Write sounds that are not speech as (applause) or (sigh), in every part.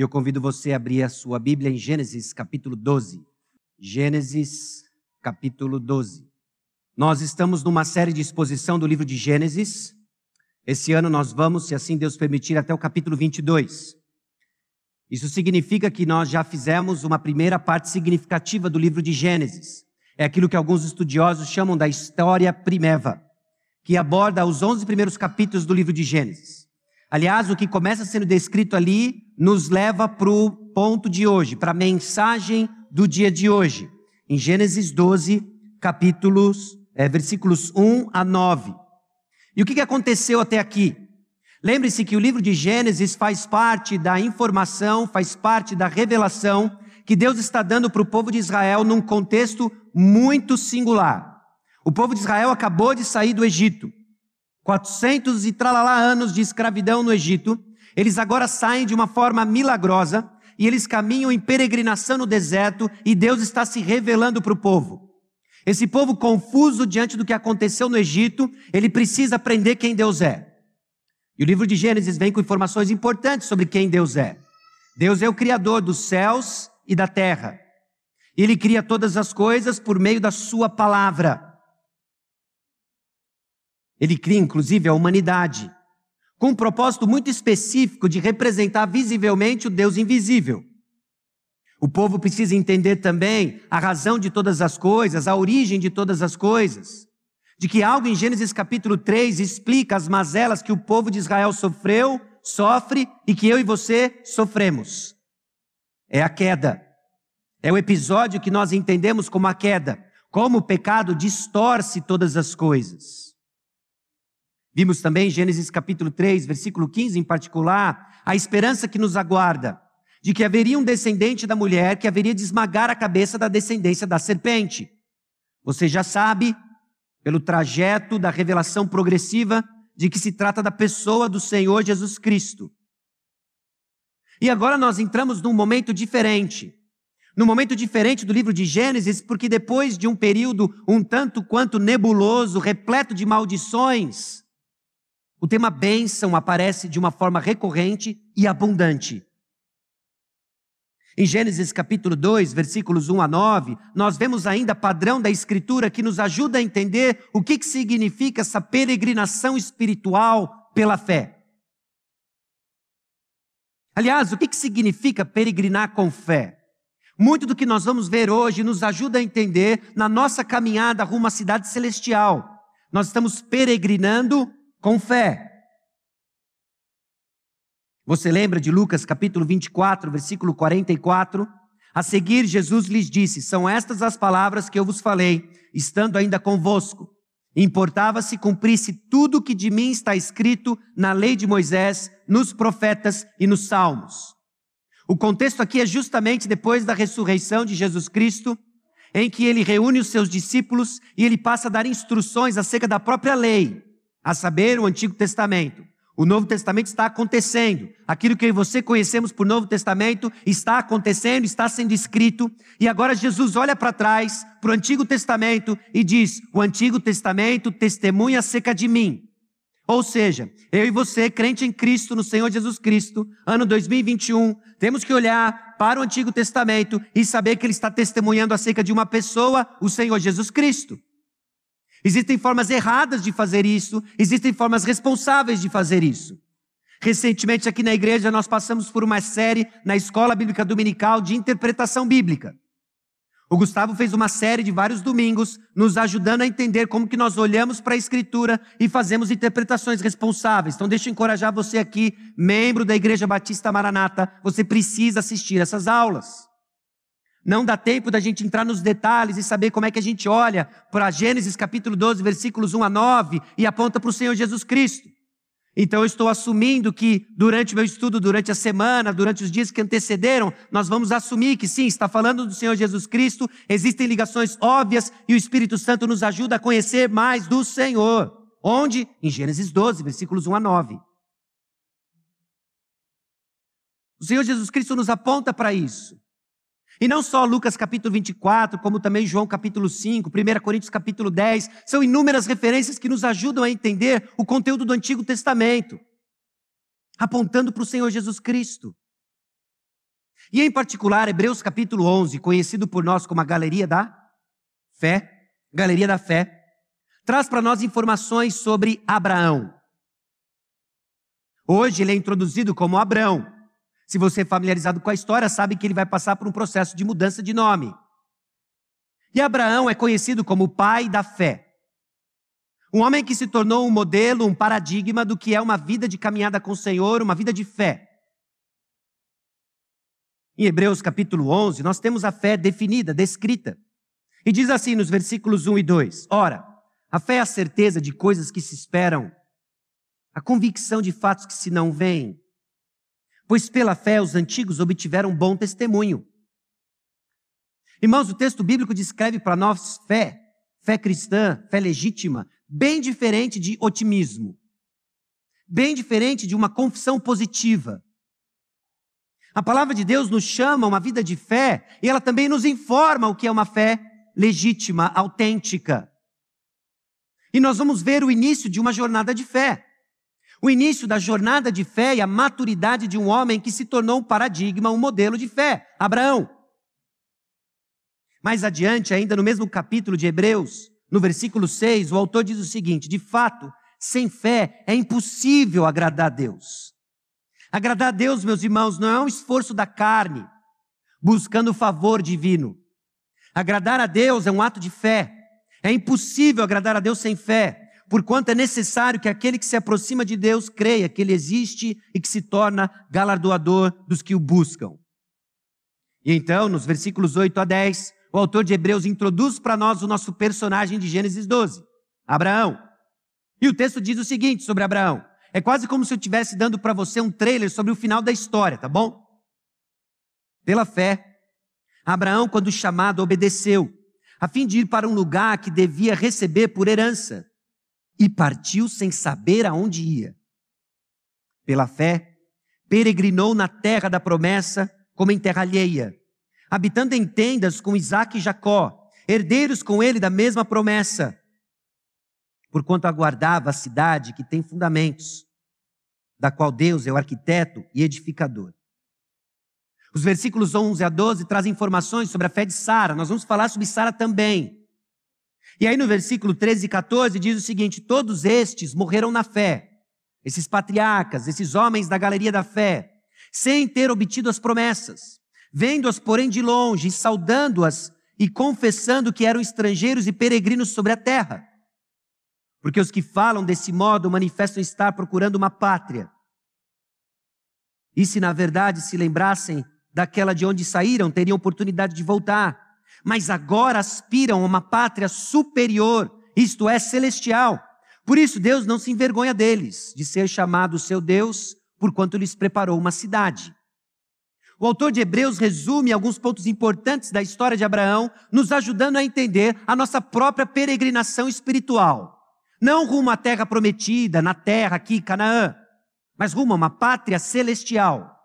E eu convido você a abrir a sua Bíblia em Gênesis capítulo 12. Gênesis capítulo 12. Nós estamos numa série de exposição do livro de Gênesis. Esse ano nós vamos, se assim Deus permitir, até o capítulo 22. Isso significa que nós já fizemos uma primeira parte significativa do livro de Gênesis. É aquilo que alguns estudiosos chamam da história primeva, que aborda os 11 primeiros capítulos do livro de Gênesis. Aliás, o que começa sendo descrito ali nos leva para o ponto de hoje, para a mensagem do dia de hoje. Em Gênesis 12, capítulos, é, versículos 1 a 9. E o que aconteceu até aqui? Lembre-se que o livro de Gênesis faz parte da informação, faz parte da revelação que Deus está dando para o povo de Israel num contexto muito singular. O povo de Israel acabou de sair do Egito. 400 e tralalá anos de escravidão no Egito. Eles agora saem de uma forma milagrosa e eles caminham em peregrinação no deserto e Deus está se revelando para o povo. Esse povo confuso diante do que aconteceu no Egito, ele precisa aprender quem Deus é. E o livro de Gênesis vem com informações importantes sobre quem Deus é. Deus é o Criador dos céus e da terra. Ele cria todas as coisas por meio da Sua palavra. Ele cria, inclusive, a humanidade, com um propósito muito específico de representar visivelmente o Deus invisível. O povo precisa entender também a razão de todas as coisas, a origem de todas as coisas de que algo em Gênesis capítulo 3 explica as mazelas que o povo de Israel sofreu, sofre e que eu e você sofremos. É a queda. É o episódio que nós entendemos como a queda, como o pecado distorce todas as coisas. Vimos também Gênesis capítulo 3, versículo 15 em particular, a esperança que nos aguarda de que haveria um descendente da mulher que haveria de esmagar a cabeça da descendência da serpente. Você já sabe pelo trajeto da revelação progressiva de que se trata da pessoa do Senhor Jesus Cristo. E agora nós entramos num momento diferente. Num momento diferente do livro de Gênesis, porque depois de um período um tanto quanto nebuloso, repleto de maldições, o tema bênção aparece de uma forma recorrente e abundante. Em Gênesis capítulo 2, versículos 1 a 9, nós vemos ainda padrão da Escritura que nos ajuda a entender o que, que significa essa peregrinação espiritual pela fé. Aliás, o que, que significa peregrinar com fé? Muito do que nós vamos ver hoje nos ajuda a entender na nossa caminhada rumo à cidade celestial. Nós estamos peregrinando com fé. Você lembra de Lucas capítulo 24, versículo 44? A seguir, Jesus lhes disse: São estas as palavras que eu vos falei, estando ainda convosco. Importava se cumprisse tudo o que de mim está escrito na lei de Moisés, nos profetas e nos salmos. O contexto aqui é justamente depois da ressurreição de Jesus Cristo, em que ele reúne os seus discípulos e ele passa a dar instruções acerca da própria lei, a saber, o Antigo Testamento. O Novo Testamento está acontecendo. Aquilo que você conhecemos por Novo Testamento está acontecendo, está sendo escrito. E agora Jesus olha para trás, para o Antigo Testamento, e diz: O Antigo Testamento testemunha acerca de mim. Ou seja, eu e você, crente em Cristo, no Senhor Jesus Cristo, ano 2021, temos que olhar para o Antigo Testamento e saber que ele está testemunhando acerca de uma pessoa, o Senhor Jesus Cristo. Existem formas erradas de fazer isso, existem formas responsáveis de fazer isso. Recentemente, aqui na igreja, nós passamos por uma série na Escola Bíblica Dominical de interpretação bíblica. O Gustavo fez uma série de vários domingos, nos ajudando a entender como que nós olhamos para a Escritura e fazemos interpretações responsáveis. Então, deixa eu encorajar você aqui, membro da Igreja Batista Maranata, você precisa assistir essas aulas. Não dá tempo da gente entrar nos detalhes e saber como é que a gente olha para Gênesis capítulo 12, versículos 1 a 9 e aponta para o Senhor Jesus Cristo. Então eu estou assumindo que durante o meu estudo, durante a semana, durante os dias que antecederam, nós vamos assumir que sim, está falando do Senhor Jesus Cristo, existem ligações óbvias e o Espírito Santo nos ajuda a conhecer mais do Senhor. Onde? Em Gênesis 12, versículos 1 a 9. O Senhor Jesus Cristo nos aponta para isso. E não só Lucas capítulo 24, como também João capítulo 5, 1 Coríntios capítulo 10, são inúmeras referências que nos ajudam a entender o conteúdo do Antigo Testamento, apontando para o Senhor Jesus Cristo. E em particular, Hebreus capítulo 11, conhecido por nós como a Galeria da Fé, Galeria da Fé, traz para nós informações sobre Abraão. Hoje ele é introduzido como Abrão. Se você é familiarizado com a história, sabe que ele vai passar por um processo de mudança de nome. E Abraão é conhecido como o pai da fé. Um homem que se tornou um modelo, um paradigma do que é uma vida de caminhada com o Senhor, uma vida de fé. Em Hebreus capítulo 11, nós temos a fé definida, descrita. E diz assim nos versículos 1 e 2: Ora, a fé é a certeza de coisas que se esperam, a convicção de fatos que se não veem. Pois pela fé os antigos obtiveram bom testemunho. Irmãos, o texto bíblico descreve para nós fé, fé cristã, fé legítima, bem diferente de otimismo, bem diferente de uma confissão positiva. A palavra de Deus nos chama a uma vida de fé e ela também nos informa o que é uma fé legítima, autêntica. E nós vamos ver o início de uma jornada de fé. O início da jornada de fé e a maturidade de um homem que se tornou um paradigma, um modelo de fé, Abraão. Mais adiante, ainda no mesmo capítulo de Hebreus, no versículo 6, o autor diz o seguinte: de fato, sem fé é impossível agradar a Deus. Agradar a Deus, meus irmãos, não é um esforço da carne, buscando o favor divino. Agradar a Deus é um ato de fé. É impossível agradar a Deus sem fé, porquanto é necessário que aquele que se aproxima de Deus creia que Ele existe e que se torna galardoador dos que o buscam. E então, nos versículos 8 a 10, o autor de Hebreus introduz para nós o nosso personagem de Gênesis 12, Abraão. E o texto diz o seguinte sobre Abraão: é quase como se eu estivesse dando para você um trailer sobre o final da história, tá bom? Pela fé, Abraão, quando chamado, obedeceu, a fim de ir para um lugar que devia receber por herança, e partiu sem saber aonde ia. Pela fé, peregrinou na terra da promessa como em terra alheia habitando em tendas com Isaac e Jacó, herdeiros com ele da mesma promessa, porquanto aguardava a cidade que tem fundamentos, da qual Deus é o arquiteto e edificador. Os versículos 11 a 12 trazem informações sobre a fé de Sara. Nós vamos falar sobre Sara também. E aí no versículo 13 e 14 diz o seguinte: Todos estes morreram na fé, esses patriarcas, esses homens da galeria da fé, sem ter obtido as promessas vendo-as, porém, de longe, saudando-as e confessando que eram estrangeiros e peregrinos sobre a terra. Porque os que falam desse modo manifestam estar procurando uma pátria. E se na verdade se lembrassem daquela de onde saíram, teriam oportunidade de voltar. Mas agora aspiram a uma pátria superior, isto é, celestial. Por isso Deus não se envergonha deles, de ser chamado seu Deus, porquanto lhes preparou uma cidade. O autor de Hebreus resume alguns pontos importantes da história de Abraão, nos ajudando a entender a nossa própria peregrinação espiritual. Não rumo à terra prometida, na terra aqui, Canaã, mas rumo a uma pátria celestial.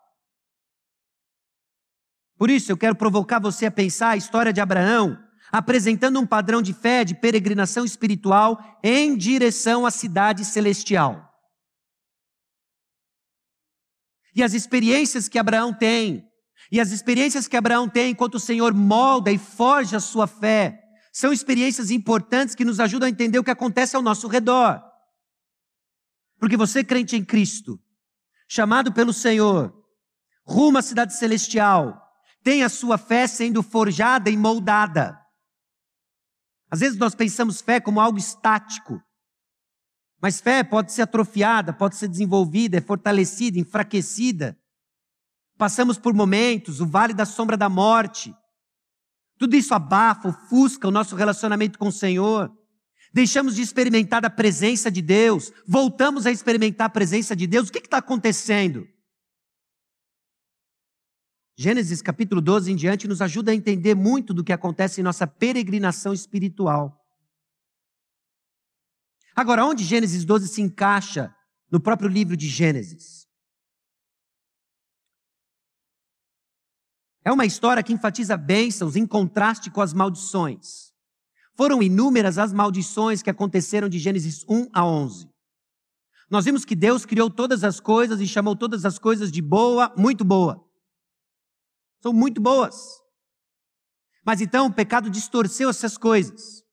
Por isso, eu quero provocar você a pensar a história de Abraão, apresentando um padrão de fé, de peregrinação espiritual em direção à cidade celestial. E as experiências que Abraão tem, e as experiências que Abraão tem enquanto o Senhor molda e forja a sua fé, são experiências importantes que nos ajudam a entender o que acontece ao nosso redor. Porque você, crente em Cristo, chamado pelo Senhor, rumo à cidade celestial, tem a sua fé sendo forjada e moldada. Às vezes nós pensamos fé como algo estático, mas fé pode ser atrofiada, pode ser desenvolvida, é fortalecida, enfraquecida. Passamos por momentos, o vale da sombra da morte. Tudo isso abafa, ofusca o nosso relacionamento com o Senhor. Deixamos de experimentar a presença de Deus, voltamos a experimentar a presença de Deus. O que está acontecendo? Gênesis capítulo 12 em diante nos ajuda a entender muito do que acontece em nossa peregrinação espiritual. Agora, onde Gênesis 12 se encaixa no próprio livro de Gênesis? É uma história que enfatiza bênçãos em contraste com as maldições. Foram inúmeras as maldições que aconteceram de Gênesis 1 a 11. Nós vimos que Deus criou todas as coisas e chamou todas as coisas de boa, muito boa. São muito boas. Mas então o pecado distorceu essas coisas.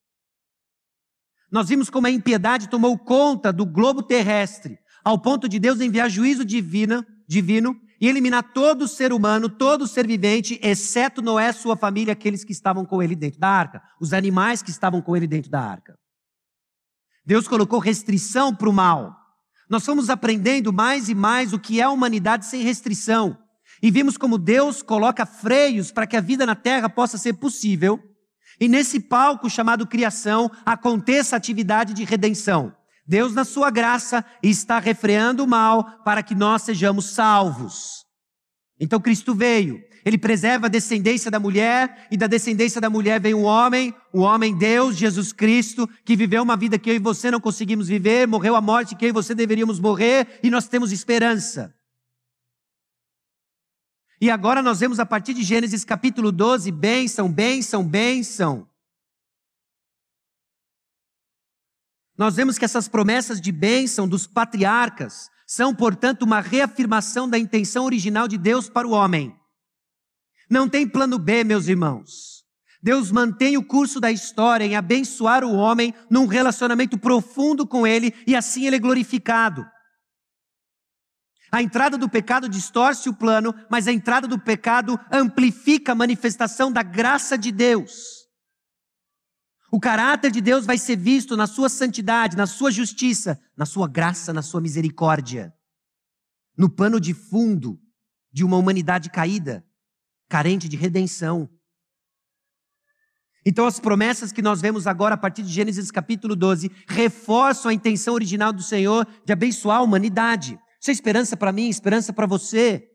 Nós vimos como a impiedade tomou conta do globo terrestre, ao ponto de Deus enviar juízo divino, divino e eliminar todo ser humano, todo ser vivente, exceto Noé, sua família, aqueles que estavam com ele dentro da arca, os animais que estavam com ele dentro da arca. Deus colocou restrição para o mal. Nós fomos aprendendo mais e mais o que é a humanidade sem restrição. E vimos como Deus coloca freios para que a vida na terra possa ser possível. E nesse palco chamado criação aconteça a atividade de redenção. Deus, na sua graça, está refreando o mal para que nós sejamos salvos. Então Cristo veio, ele preserva a descendência da mulher, e da descendência da mulher vem um homem, o um homem Deus, Jesus Cristo, que viveu uma vida que eu e você não conseguimos viver, morreu a morte que eu e você deveríamos morrer, e nós temos esperança. E agora nós vemos a partir de Gênesis capítulo 12, bênção, bênção, bênção. Nós vemos que essas promessas de bênção dos patriarcas são, portanto, uma reafirmação da intenção original de Deus para o homem. Não tem plano B, meus irmãos. Deus mantém o curso da história em abençoar o homem num relacionamento profundo com ele e assim ele é glorificado. A entrada do pecado distorce o plano, mas a entrada do pecado amplifica a manifestação da graça de Deus. O caráter de Deus vai ser visto na sua santidade, na sua justiça, na sua graça, na sua misericórdia. No pano de fundo de uma humanidade caída, carente de redenção. Então, as promessas que nós vemos agora a partir de Gênesis capítulo 12 reforçam a intenção original do Senhor de abençoar a humanidade. Isso é esperança para mim, esperança para você.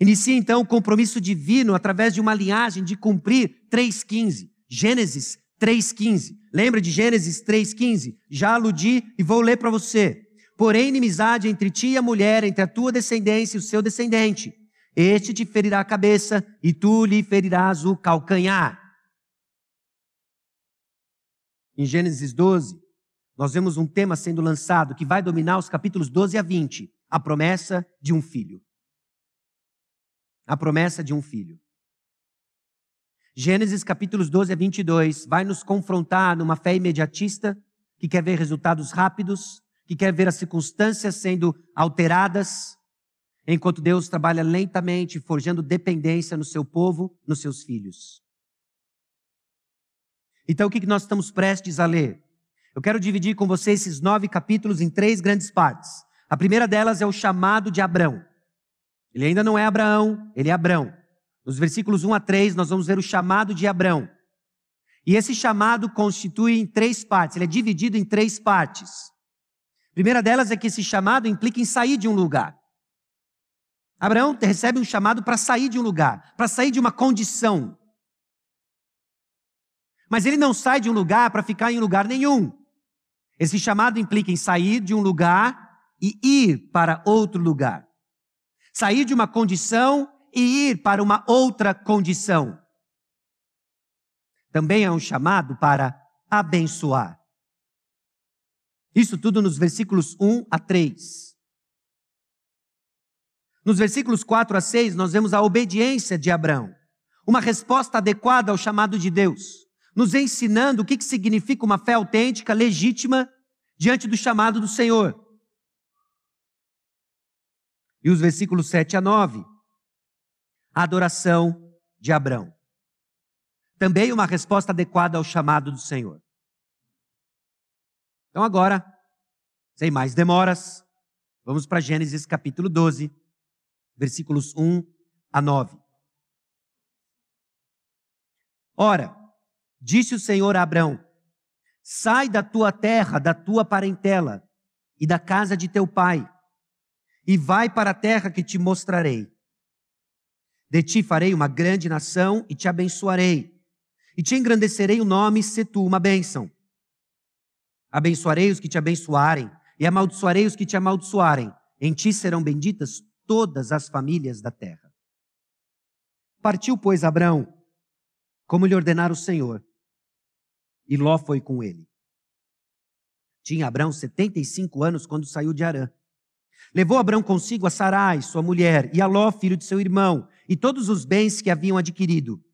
Inicia então o compromisso divino através de uma linhagem de cumprir 3,15. Gênesis 3,15. Lembra de Gênesis 3,15? Já aludi e vou ler para você. Porém, inimizade entre ti e a mulher, entre a tua descendência e o seu descendente. Este te ferirá a cabeça e tu lhe ferirás o calcanhar. Em Gênesis 12, nós vemos um tema sendo lançado que vai dominar os capítulos 12 a 20, a promessa de um filho. A promessa de um filho. Gênesis capítulos 12 a 22 vai nos confrontar numa fé imediatista que quer ver resultados rápidos, que quer ver as circunstâncias sendo alteradas, enquanto Deus trabalha lentamente, forjando dependência no seu povo, nos seus filhos. Então, o que nós estamos prestes a ler? Eu quero dividir com você esses nove capítulos em três grandes partes. A primeira delas é o chamado de Abrão. Ele ainda não é Abraão, ele é Abrão. Nos versículos 1 a 3, nós vamos ver o chamado de Abrão. E esse chamado constitui em três partes, ele é dividido em três partes. A primeira delas é que esse chamado implica em sair de um lugar. Abraão recebe um chamado para sair de um lugar, para sair de uma condição. Mas ele não sai de um lugar para ficar em lugar nenhum. Esse chamado implica em sair de um lugar e ir para outro lugar. Sair de uma condição e ir para uma outra condição. Também é um chamado para abençoar. Isso tudo nos versículos 1 a 3. Nos versículos 4 a 6, nós vemos a obediência de Abraão, uma resposta adequada ao chamado de Deus, nos ensinando o que significa uma fé autêntica, legítima, diante do chamado do Senhor. E os versículos 7 a 9, a adoração de Abraão. Também uma resposta adequada ao chamado do Senhor. Então agora, sem mais demoras, vamos para Gênesis capítulo 12, versículos 1 a 9. Ora, disse o Senhor a Abrão: Sai da tua terra, da tua parentela e da casa de teu pai, e vai para a terra que te mostrarei. De ti farei uma grande nação e te abençoarei, e te engrandecerei o nome, se tu uma bênção. Abençoarei os que te abençoarem, e amaldiçoarei os que te amaldiçoarem. Em ti serão benditas todas as famílias da terra. Partiu, pois, Abraão, como lhe ordenara o Senhor, e Ló foi com ele. Tinha Abraão 75 anos quando saiu de Arã. Levou Abraão consigo a Sarai, sua mulher, e a Ló, filho de seu irmão, e todos os bens que haviam adquirido,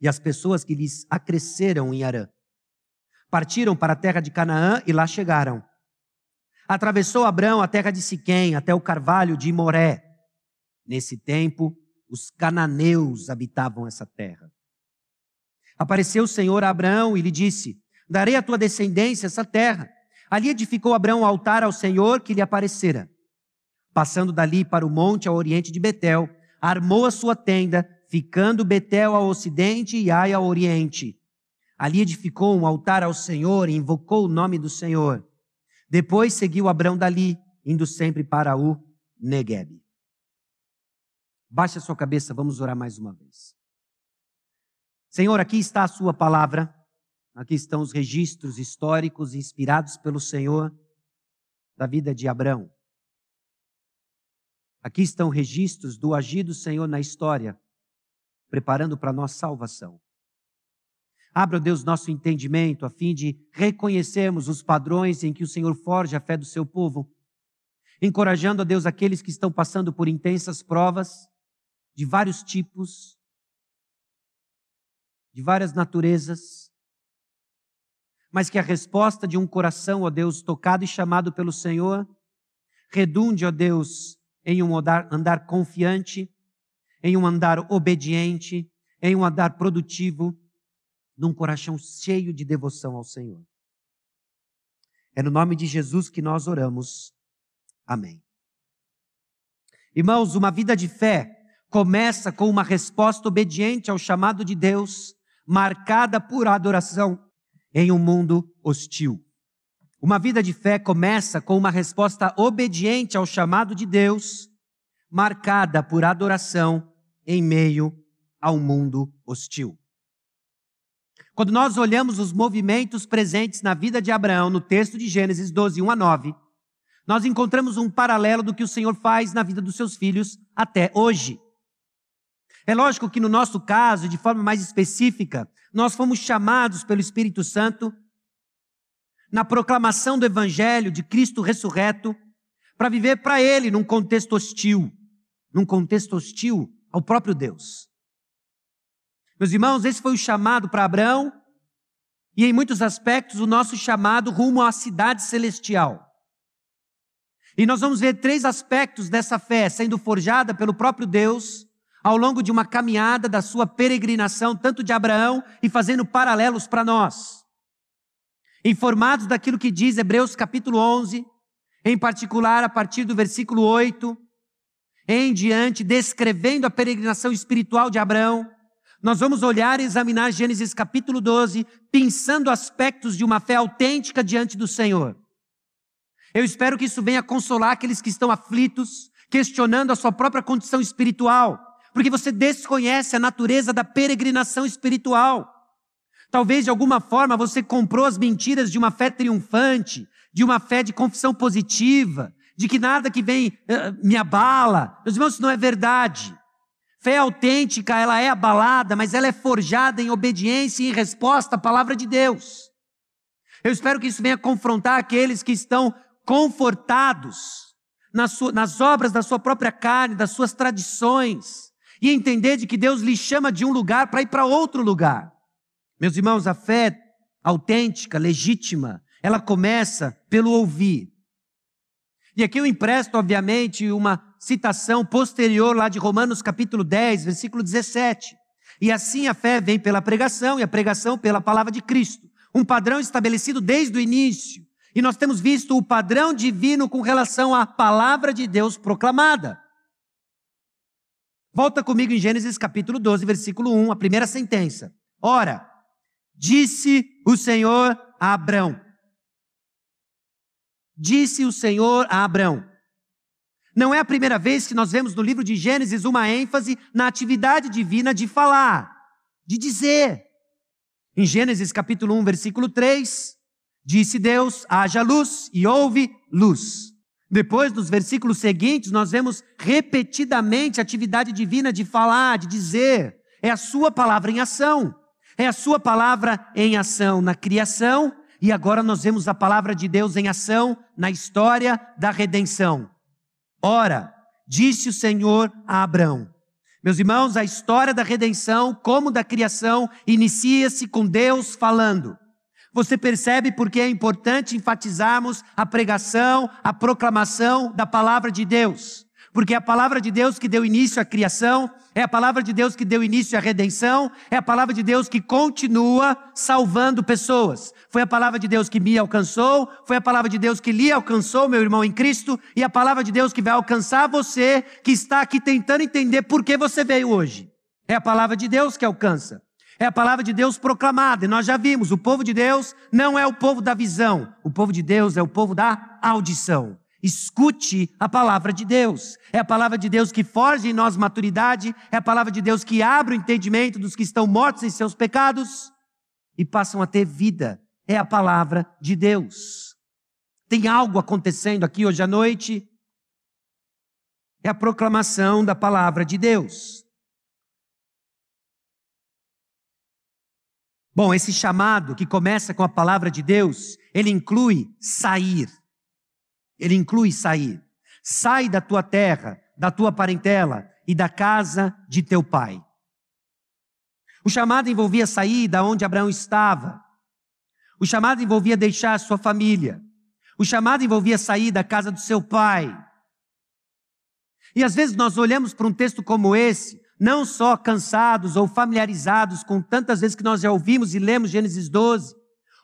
e as pessoas que lhes acresceram em Arã. Partiram para a terra de Canaã e lá chegaram. Atravessou Abraão a terra de Siquém, até o carvalho de Moré. Nesse tempo, os cananeus habitavam essa terra. Apareceu o Senhor a Abraão e lhe disse: Darei à tua descendência essa terra. Ali edificou Abraão um altar ao Senhor que lhe aparecera. Passando dali para o monte ao oriente de Betel, armou a sua tenda, ficando Betel ao ocidente e Ai ao oriente. Ali edificou um altar ao Senhor e invocou o nome do Senhor. Depois seguiu Abrão dali, indo sempre para o Negueb. Baixe a sua cabeça, vamos orar mais uma vez. Senhor, aqui está a sua palavra, aqui estão os registros históricos inspirados pelo Senhor da vida de Abrão. Aqui estão registros do agir do Senhor na história, preparando para nossa salvação. Abra, Deus, nosso entendimento a fim de reconhecermos os padrões em que o Senhor forja a fé do seu povo, encorajando, a Deus, aqueles que estão passando por intensas provas de vários tipos, de várias naturezas, mas que a resposta de um coração, ó Deus, tocado e chamado pelo Senhor, redunde, ó Deus, em um andar, andar confiante, em um andar obediente, em um andar produtivo, num coração cheio de devoção ao Senhor. É no nome de Jesus que nós oramos. Amém. Irmãos, uma vida de fé começa com uma resposta obediente ao chamado de Deus, marcada por adoração em um mundo hostil. Uma vida de fé começa com uma resposta obediente ao chamado de Deus, marcada por adoração em meio ao mundo hostil. Quando nós olhamos os movimentos presentes na vida de Abraão, no texto de Gênesis 12, 1 a 9, nós encontramos um paralelo do que o Senhor faz na vida dos seus filhos até hoje. É lógico que no nosso caso, de forma mais específica, nós fomos chamados pelo Espírito Santo na proclamação do Evangelho de Cristo ressurreto para viver para Ele num contexto hostil, num contexto hostil ao próprio Deus. Meus irmãos, esse foi o chamado para Abraão e, em muitos aspectos, o nosso chamado rumo à cidade celestial. E nós vamos ver três aspectos dessa fé sendo forjada pelo próprio Deus ao longo de uma caminhada da sua peregrinação, tanto de Abraão e fazendo paralelos para nós. Informados daquilo que diz Hebreus capítulo 11, em particular a partir do versículo 8, em diante, descrevendo a peregrinação espiritual de Abraão, nós vamos olhar e examinar Gênesis capítulo 12, pensando aspectos de uma fé autêntica diante do Senhor. Eu espero que isso venha consolar aqueles que estão aflitos, questionando a sua própria condição espiritual, porque você desconhece a natureza da peregrinação espiritual. Talvez de alguma forma você comprou as mentiras de uma fé triunfante, de uma fé de confissão positiva, de que nada que vem uh, me abala. Meus irmãos, isso não é verdade. Fé autêntica, ela é abalada, mas ela é forjada em obediência e em resposta à palavra de Deus. Eu espero que isso venha confrontar aqueles que estão confortados nas, nas obras da sua própria carne, das suas tradições, e entender de que Deus lhe chama de um lugar para ir para outro lugar. Meus irmãos, a fé autêntica, legítima, ela começa pelo ouvir. E aqui eu empresto, obviamente, uma citação posterior lá de Romanos capítulo 10, versículo 17. E assim a fé vem pela pregação e a pregação pela palavra de Cristo. Um padrão estabelecido desde o início. E nós temos visto o padrão divino com relação à palavra de Deus proclamada. Volta comigo em Gênesis capítulo 12, versículo 1, a primeira sentença. Ora, disse o Senhor a Abrão. Disse o Senhor a Abrão. Não é a primeira vez que nós vemos no livro de Gênesis uma ênfase na atividade divina de falar, de dizer. Em Gênesis capítulo 1, versículo 3, disse Deus: haja luz e houve luz. Depois, nos versículos seguintes, nós vemos repetidamente a atividade divina de falar, de dizer. É a sua palavra em ação. É a sua palavra em ação na criação, e agora nós vemos a palavra de Deus em ação na história da redenção. Ora, disse o Senhor a Abrão. Meus irmãos, a história da redenção, como da criação, inicia-se com Deus falando. Você percebe porque é importante enfatizarmos a pregação, a proclamação da palavra de Deus. Porque é a palavra de Deus que deu início à criação, é a palavra de Deus que deu início à redenção, é a palavra de Deus que continua salvando pessoas. Foi a palavra de Deus que me alcançou, foi a palavra de Deus que lhe alcançou, meu irmão em Cristo, e a palavra de Deus que vai alcançar você que está aqui tentando entender por que você veio hoje. É a palavra de Deus que alcança. É a palavra de Deus proclamada, e nós já vimos, o povo de Deus não é o povo da visão, o povo de Deus é o povo da audição. Escute a palavra de Deus. É a palavra de Deus que forja em nós maturidade, é a palavra de Deus que abre o entendimento dos que estão mortos em seus pecados e passam a ter vida. É a palavra de Deus. Tem algo acontecendo aqui hoje à noite? É a proclamação da palavra de Deus. Bom, esse chamado que começa com a palavra de Deus, ele inclui sair. Ele inclui sair. Sai da tua terra, da tua parentela e da casa de teu pai. O chamado envolvia sair da onde Abraão estava. O chamado envolvia deixar sua família. O chamado envolvia sair da casa do seu pai. E às vezes nós olhamos para um texto como esse, não só cansados ou familiarizados com tantas vezes que nós já ouvimos e lemos Gênesis 12,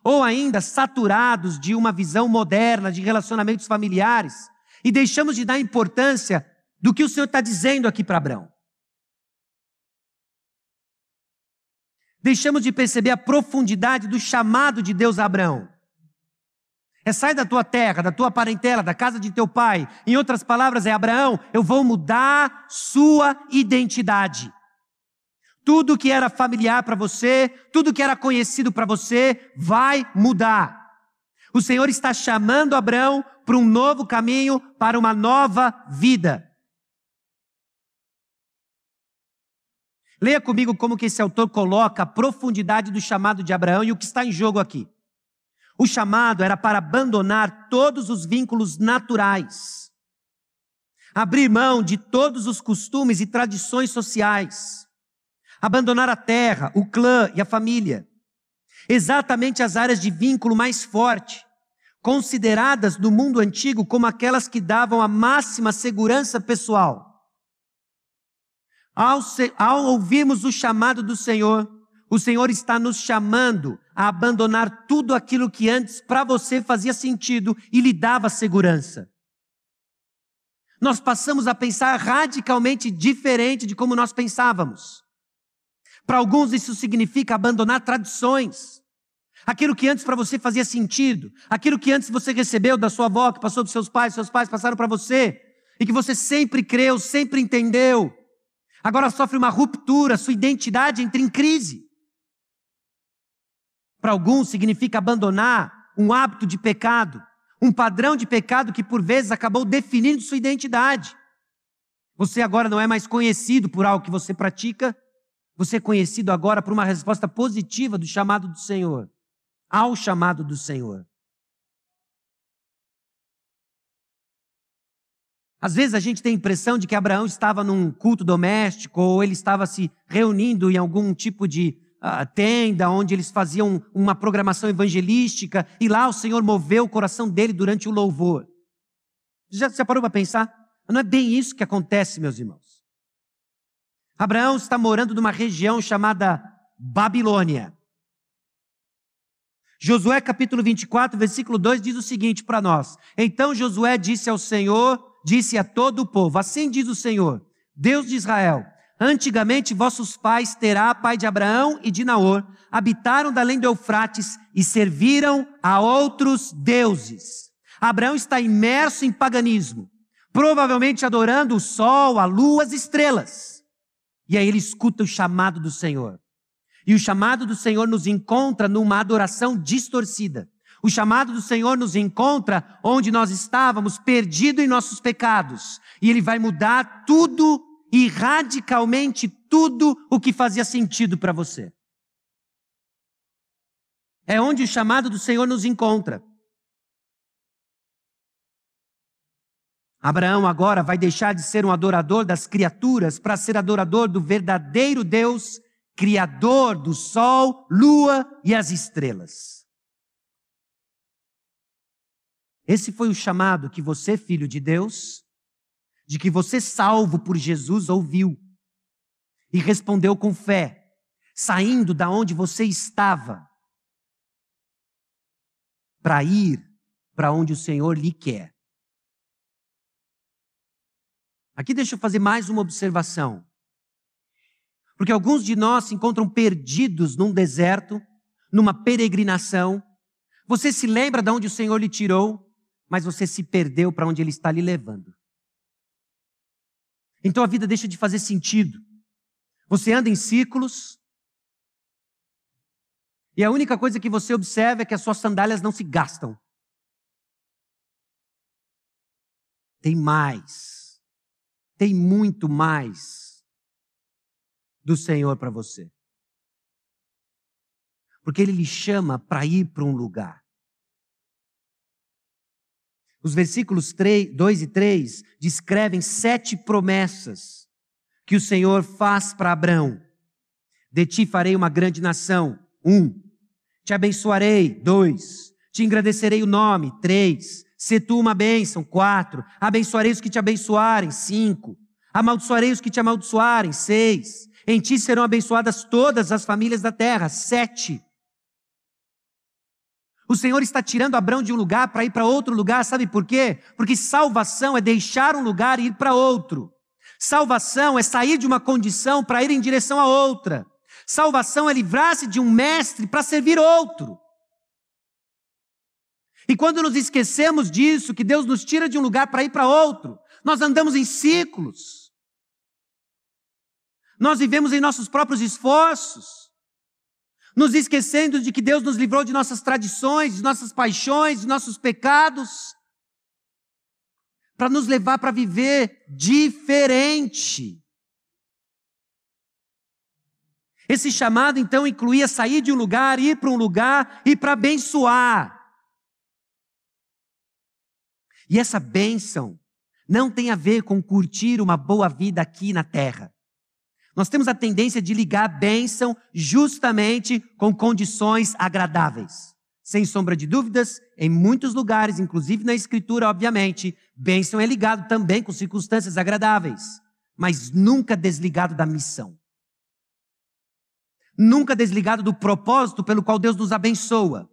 ou ainda saturados de uma visão moderna de relacionamentos familiares, e deixamos de dar importância do que o Senhor está dizendo aqui para Abraão. Deixamos de perceber a profundidade do chamado de Deus a Abraão. É sai da tua terra, da tua parentela, da casa de teu pai. Em outras palavras, é Abraão, eu vou mudar sua identidade. Tudo que era familiar para você, tudo que era conhecido para você, vai mudar. O Senhor está chamando Abraão para um novo caminho, para uma nova vida. Leia comigo como que esse autor coloca a profundidade do chamado de Abraão e o que está em jogo aqui. O chamado era para abandonar todos os vínculos naturais, abrir mão de todos os costumes e tradições sociais, abandonar a terra, o clã e a família. Exatamente as áreas de vínculo mais forte, consideradas no mundo antigo como aquelas que davam a máxima segurança pessoal. Ao, se, ao ouvirmos o chamado do Senhor, o Senhor está nos chamando a abandonar tudo aquilo que antes para você fazia sentido e lhe dava segurança. Nós passamos a pensar radicalmente diferente de como nós pensávamos. Para alguns, isso significa abandonar tradições. Aquilo que antes para você fazia sentido, aquilo que antes você recebeu da sua avó, que passou dos seus pais, seus pais passaram para você, e que você sempre creu, sempre entendeu, agora sofre uma ruptura, sua identidade entra em crise. Para alguns, significa abandonar um hábito de pecado, um padrão de pecado que por vezes acabou definindo sua identidade. Você agora não é mais conhecido por algo que você pratica, você é conhecido agora por uma resposta positiva do chamado do Senhor, ao chamado do Senhor. Às vezes a gente tem a impressão de que Abraão estava num culto doméstico ou ele estava se reunindo em algum tipo de uh, tenda onde eles faziam uma programação evangelística e lá o Senhor moveu o coração dele durante o louvor. Já, já parou para pensar? Não é bem isso que acontece, meus irmãos. Abraão está morando numa região chamada Babilônia. Josué capítulo 24, versículo 2 diz o seguinte para nós: Então Josué disse ao Senhor, disse a todo o povo: Assim diz o Senhor, Deus de Israel: Antigamente vossos pais, Terá, pai de Abraão e de Naor, habitaram da além do Eufrates e serviram a outros deuses. Abraão está imerso em paganismo, provavelmente adorando o sol, a lua, as estrelas. E aí ele escuta o chamado do Senhor. E o chamado do Senhor nos encontra numa adoração distorcida. O chamado do Senhor nos encontra onde nós estávamos perdidos em nossos pecados. E Ele vai mudar tudo e radicalmente tudo o que fazia sentido para você. É onde o chamado do Senhor nos encontra. Abraão agora vai deixar de ser um adorador das criaturas para ser adorador do verdadeiro Deus, criador do sol, lua e as estrelas. Esse foi o chamado que você, filho de Deus, de que você, salvo por Jesus, ouviu e respondeu com fé, saindo da onde você estava, para ir para onde o Senhor lhe quer. Aqui deixa eu fazer mais uma observação. Porque alguns de nós se encontram perdidos num deserto, numa peregrinação. Você se lembra de onde o Senhor lhe tirou, mas você se perdeu para onde Ele está lhe levando. Então a vida deixa de fazer sentido. Você anda em círculos, e a única coisa que você observa é que as suas sandálias não se gastam. Tem mais tem muito mais do Senhor para você. Porque Ele lhe chama para ir para um lugar. Os versículos 3, 2 e 3 descrevem sete promessas que o Senhor faz para Abraão. De ti farei uma grande nação. Um. Te abençoarei. Dois. Te engrandecerei o nome. Três. Se tu uma bênção. Quatro. Abençoarei os que te abençoarem. Cinco. Amaldiçoarei os que te amaldiçoarem. Seis. Em ti serão abençoadas todas as famílias da terra. Sete. O Senhor está tirando Abraão de um lugar para ir para outro lugar, sabe por quê? Porque salvação é deixar um lugar e ir para outro. Salvação é sair de uma condição para ir em direção a outra. Salvação é livrar-se de um mestre para servir outro. E quando nos esquecemos disso, que Deus nos tira de um lugar para ir para outro, nós andamos em ciclos. Nós vivemos em nossos próprios esforços, nos esquecendo de que Deus nos livrou de nossas tradições, de nossas paixões, de nossos pecados, para nos levar para viver diferente. Esse chamado então incluía sair de um lugar, ir para um lugar e para abençoar. E essa bênção não tem a ver com curtir uma boa vida aqui na terra. Nós temos a tendência de ligar bênção justamente com condições agradáveis. Sem sombra de dúvidas, em muitos lugares, inclusive na Escritura, obviamente, bênção é ligado também com circunstâncias agradáveis, mas nunca desligado da missão. Nunca desligado do propósito pelo qual Deus nos abençoa.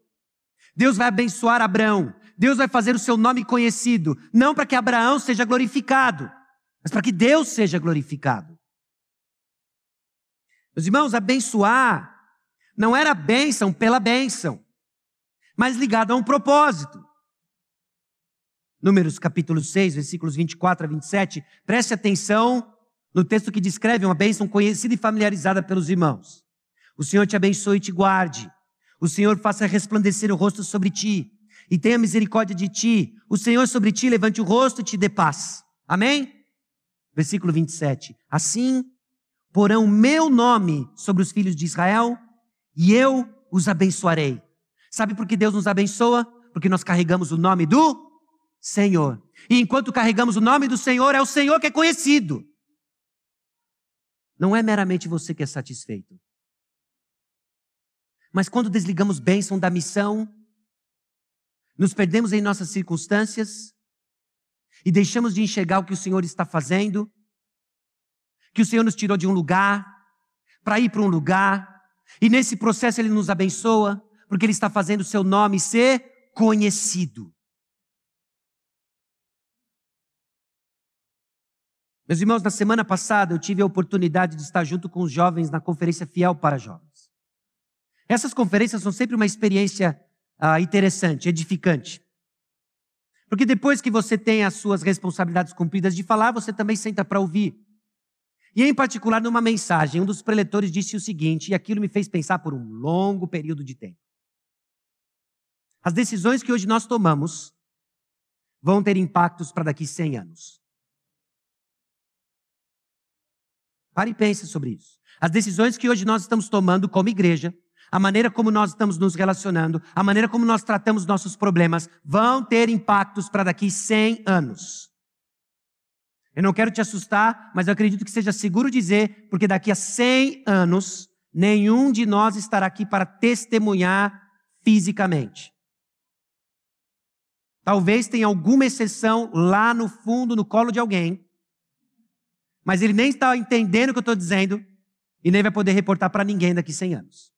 Deus vai abençoar Abraão, Deus vai fazer o seu nome conhecido, não para que Abraão seja glorificado, mas para que Deus seja glorificado. Meus irmãos, abençoar não era bênção pela bênção, mas ligado a um propósito. Números capítulo 6, versículos 24 a 27, preste atenção no texto que descreve uma bênção conhecida e familiarizada pelos irmãos. O Senhor te abençoe e te guarde. O Senhor faça resplandecer o rosto sobre ti e tenha misericórdia de ti. O Senhor sobre ti levante o rosto e te dê paz. Amém? Versículo 27. Assim porão meu nome sobre os filhos de Israel e eu os abençoarei. Sabe por que Deus nos abençoa? Porque nós carregamos o nome do Senhor. E enquanto carregamos o nome do Senhor, é o Senhor que é conhecido. Não é meramente você que é satisfeito. Mas quando desligamos bênção da missão, nos perdemos em nossas circunstâncias e deixamos de enxergar o que o Senhor está fazendo, que o Senhor nos tirou de um lugar para ir para um lugar, e nesse processo Ele nos abençoa, porque Ele está fazendo o seu nome ser conhecido. Meus irmãos, na semana passada eu tive a oportunidade de estar junto com os jovens na conferência Fiel para Jovens. Essas conferências são sempre uma experiência ah, interessante, edificante. Porque depois que você tem as suas responsabilidades cumpridas de falar, você também senta para ouvir. E em particular, numa mensagem, um dos preletores disse o seguinte, e aquilo me fez pensar por um longo período de tempo. As decisões que hoje nós tomamos vão ter impactos para daqui 100 anos. Pare e pense sobre isso. As decisões que hoje nós estamos tomando como igreja a maneira como nós estamos nos relacionando, a maneira como nós tratamos nossos problemas, vão ter impactos para daqui 100 anos. Eu não quero te assustar, mas eu acredito que seja seguro dizer, porque daqui a 100 anos, nenhum de nós estará aqui para testemunhar fisicamente. Talvez tenha alguma exceção lá no fundo, no colo de alguém, mas ele nem está entendendo o que eu estou dizendo e nem vai poder reportar para ninguém daqui a 100 anos.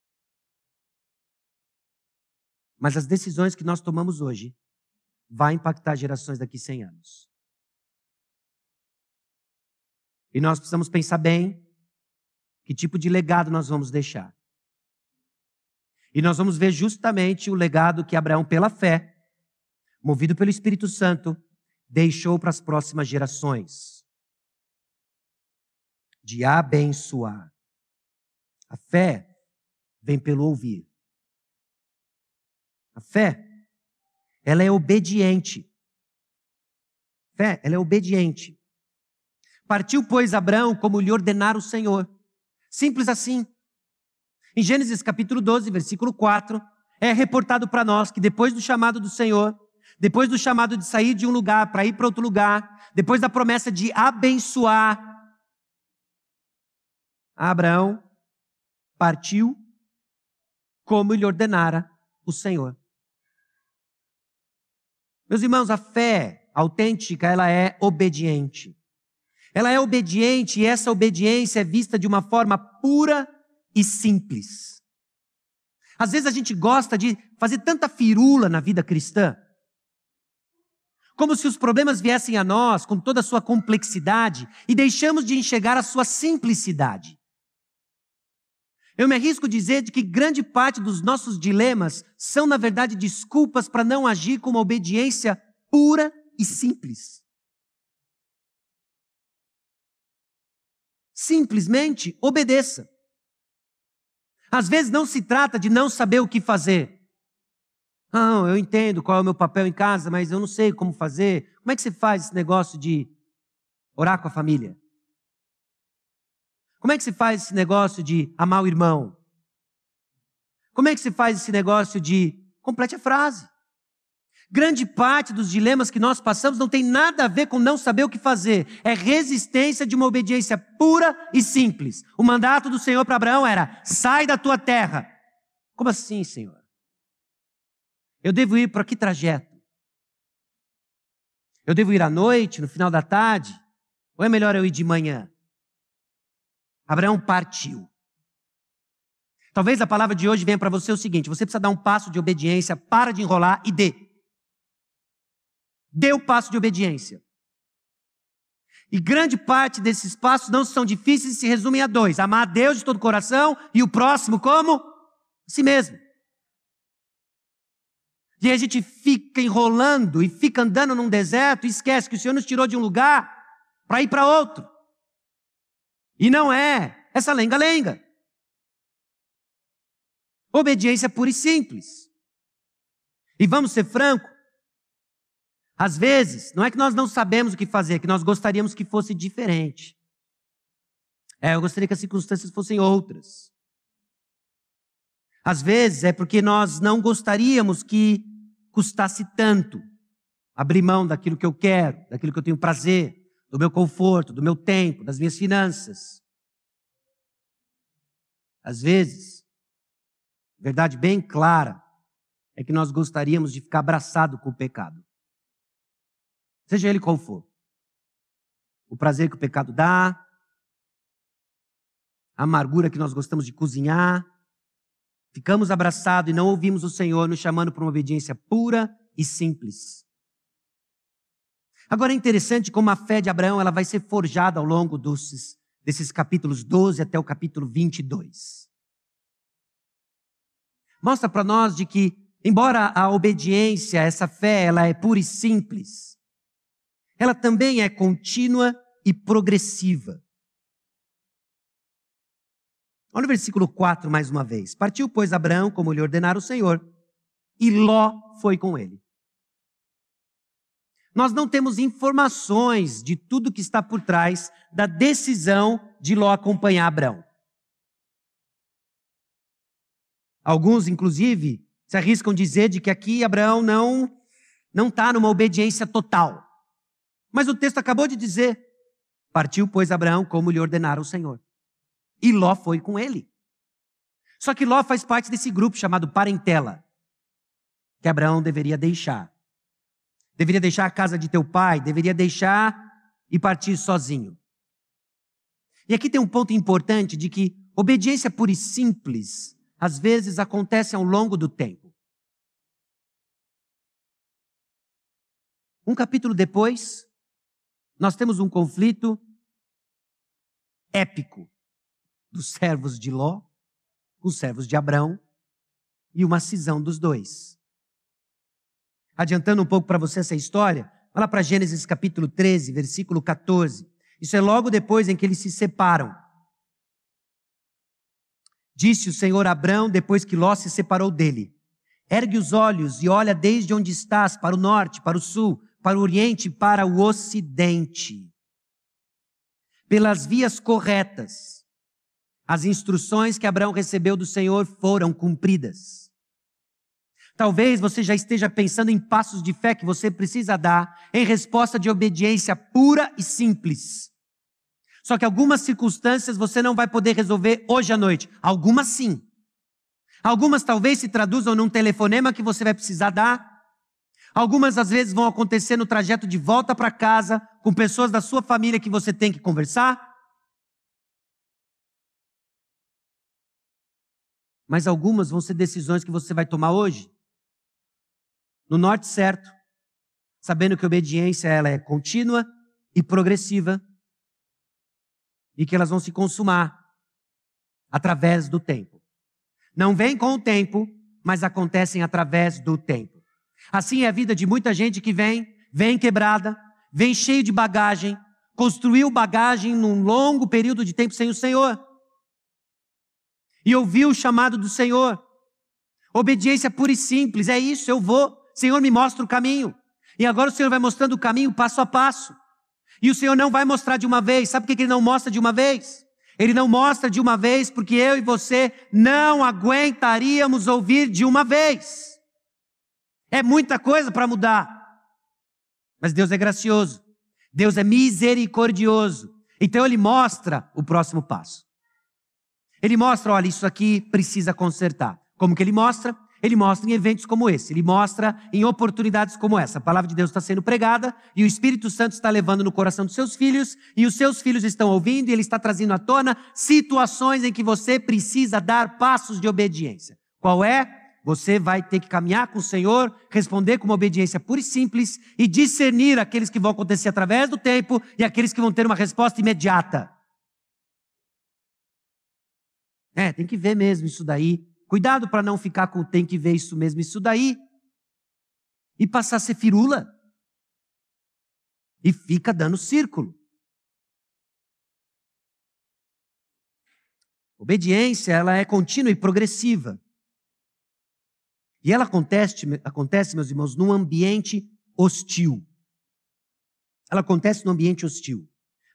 Mas as decisões que nós tomamos hoje vão impactar gerações daqui a 100 anos. E nós precisamos pensar bem que tipo de legado nós vamos deixar. E nós vamos ver justamente o legado que Abraão, pela fé, movido pelo Espírito Santo, deixou para as próximas gerações. De abençoar. A fé vem pelo ouvir. A fé, ela é obediente. Fé, ela é obediente. Partiu, pois, Abraão como lhe ordenara o Senhor. Simples assim. Em Gênesis capítulo 12, versículo 4, é reportado para nós que depois do chamado do Senhor, depois do chamado de sair de um lugar para ir para outro lugar, depois da promessa de abençoar, Abraão partiu como lhe ordenara o Senhor. Meus irmãos, a fé autêntica, ela é obediente. Ela é obediente e essa obediência é vista de uma forma pura e simples. Às vezes a gente gosta de fazer tanta firula na vida cristã, como se os problemas viessem a nós com toda a sua complexidade e deixamos de enxergar a sua simplicidade. Eu me arrisco a dizer de que grande parte dos nossos dilemas são, na verdade, desculpas para não agir com uma obediência pura e simples. Simplesmente obedeça. Às vezes não se trata de não saber o que fazer. Não, eu entendo qual é o meu papel em casa, mas eu não sei como fazer. Como é que você faz esse negócio de orar com a família? Como é que se faz esse negócio de amar o irmão? Como é que se faz esse negócio de complete a frase? Grande parte dos dilemas que nós passamos não tem nada a ver com não saber o que fazer. É resistência de uma obediência pura e simples. O mandato do Senhor para Abraão era: sai da tua terra. Como assim, Senhor? Eu devo ir para que trajeto? Eu devo ir à noite, no final da tarde? Ou é melhor eu ir de manhã? Abraão partiu. Talvez a palavra de hoje venha para você o seguinte: você precisa dar um passo de obediência, para de enrolar e dê. Dê o passo de obediência. E grande parte desses passos não são difíceis e se resumem a dois: amar a Deus de todo o coração e o próximo como? A si mesmo. E a gente fica enrolando e fica andando num deserto e esquece que o Senhor nos tirou de um lugar para ir para outro. E não é essa lenga-lenga. Obediência pura e simples. E vamos ser franco, às vezes, não é que nós não sabemos o que fazer, que nós gostaríamos que fosse diferente. É, eu gostaria que as circunstâncias fossem outras. Às vezes é porque nós não gostaríamos que custasse tanto abrir mão daquilo que eu quero, daquilo que eu tenho prazer, do meu conforto, do meu tempo, das minhas finanças. Às vezes, verdade bem clara, é que nós gostaríamos de ficar abraçado com o pecado seja ele qual for. O prazer que o pecado dá, a amargura que nós gostamos de cozinhar, ficamos abraçados e não ouvimos o Senhor nos chamando para uma obediência pura e simples. Agora é interessante como a fé de Abraão ela vai ser forjada ao longo desses, desses capítulos 12 até o capítulo 22. Mostra para nós de que, embora a obediência, essa fé, ela é pura e simples, ela também é contínua e progressiva. Olha o versículo 4 mais uma vez. Partiu, pois, Abraão, como lhe ordenara o Senhor, e Ló foi com ele. Nós não temos informações de tudo que está por trás da decisão de Ló acompanhar Abraão. Alguns, inclusive, se arriscam dizer de que aqui Abraão não não está numa obediência total. Mas o texto acabou de dizer Partiu, pois, Abraão como lhe ordenara o Senhor. E Ló foi com ele. Só que Ló faz parte desse grupo chamado parentela, que Abraão deveria deixar. Deveria deixar a casa de teu pai, deveria deixar e partir sozinho. E aqui tem um ponto importante de que obediência pura e simples às vezes acontece ao longo do tempo. Um capítulo depois, nós temos um conflito épico dos servos de Ló com os servos de Abraão e uma cisão dos dois. Adiantando um pouco para você essa história, vai lá para Gênesis capítulo 13, versículo 14. Isso é logo depois em que eles se separam. Disse o Senhor a Abraão depois que Ló se separou dele: Ergue os olhos e olha desde onde estás para o norte, para o sul, para o oriente e para o ocidente. Pelas vias corretas, as instruções que Abraão recebeu do Senhor foram cumpridas. Talvez você já esteja pensando em passos de fé que você precisa dar em resposta de obediência pura e simples. Só que algumas circunstâncias você não vai poder resolver hoje à noite. Algumas sim. Algumas talvez se traduzam num telefonema que você vai precisar dar. Algumas às vezes vão acontecer no trajeto de volta para casa com pessoas da sua família que você tem que conversar. Mas algumas vão ser decisões que você vai tomar hoje. No norte certo, sabendo que a obediência ela é contínua e progressiva e que elas vão se consumar através do tempo. Não vem com o tempo, mas acontecem através do tempo. Assim é a vida de muita gente que vem, vem quebrada, vem cheio de bagagem, construiu bagagem num longo período de tempo sem o Senhor. E ouviu o chamado do Senhor. Obediência pura e simples, é isso, eu vou. Senhor, me mostra o caminho. E agora o Senhor vai mostrando o caminho passo a passo. E o Senhor não vai mostrar de uma vez. Sabe por que Ele não mostra de uma vez? Ele não mostra de uma vez porque eu e você não aguentaríamos ouvir de uma vez. É muita coisa para mudar. Mas Deus é gracioso. Deus é misericordioso. Então Ele mostra o próximo passo. Ele mostra, olha, isso aqui precisa consertar. Como que Ele mostra? Ele mostra em eventos como esse, ele mostra em oportunidades como essa. A palavra de Deus está sendo pregada e o Espírito Santo está levando no coração dos seus filhos e os seus filhos estão ouvindo e ele está trazendo à tona situações em que você precisa dar passos de obediência. Qual é? Você vai ter que caminhar com o Senhor, responder com uma obediência pura e simples e discernir aqueles que vão acontecer através do tempo e aqueles que vão ter uma resposta imediata. É, tem que ver mesmo isso daí Cuidado para não ficar com tem que ver isso mesmo, isso daí. E passar a ser firula. E fica dando círculo. Obediência, ela é contínua e progressiva. E ela acontece, acontece, meus irmãos, num ambiente hostil. Ela acontece num ambiente hostil.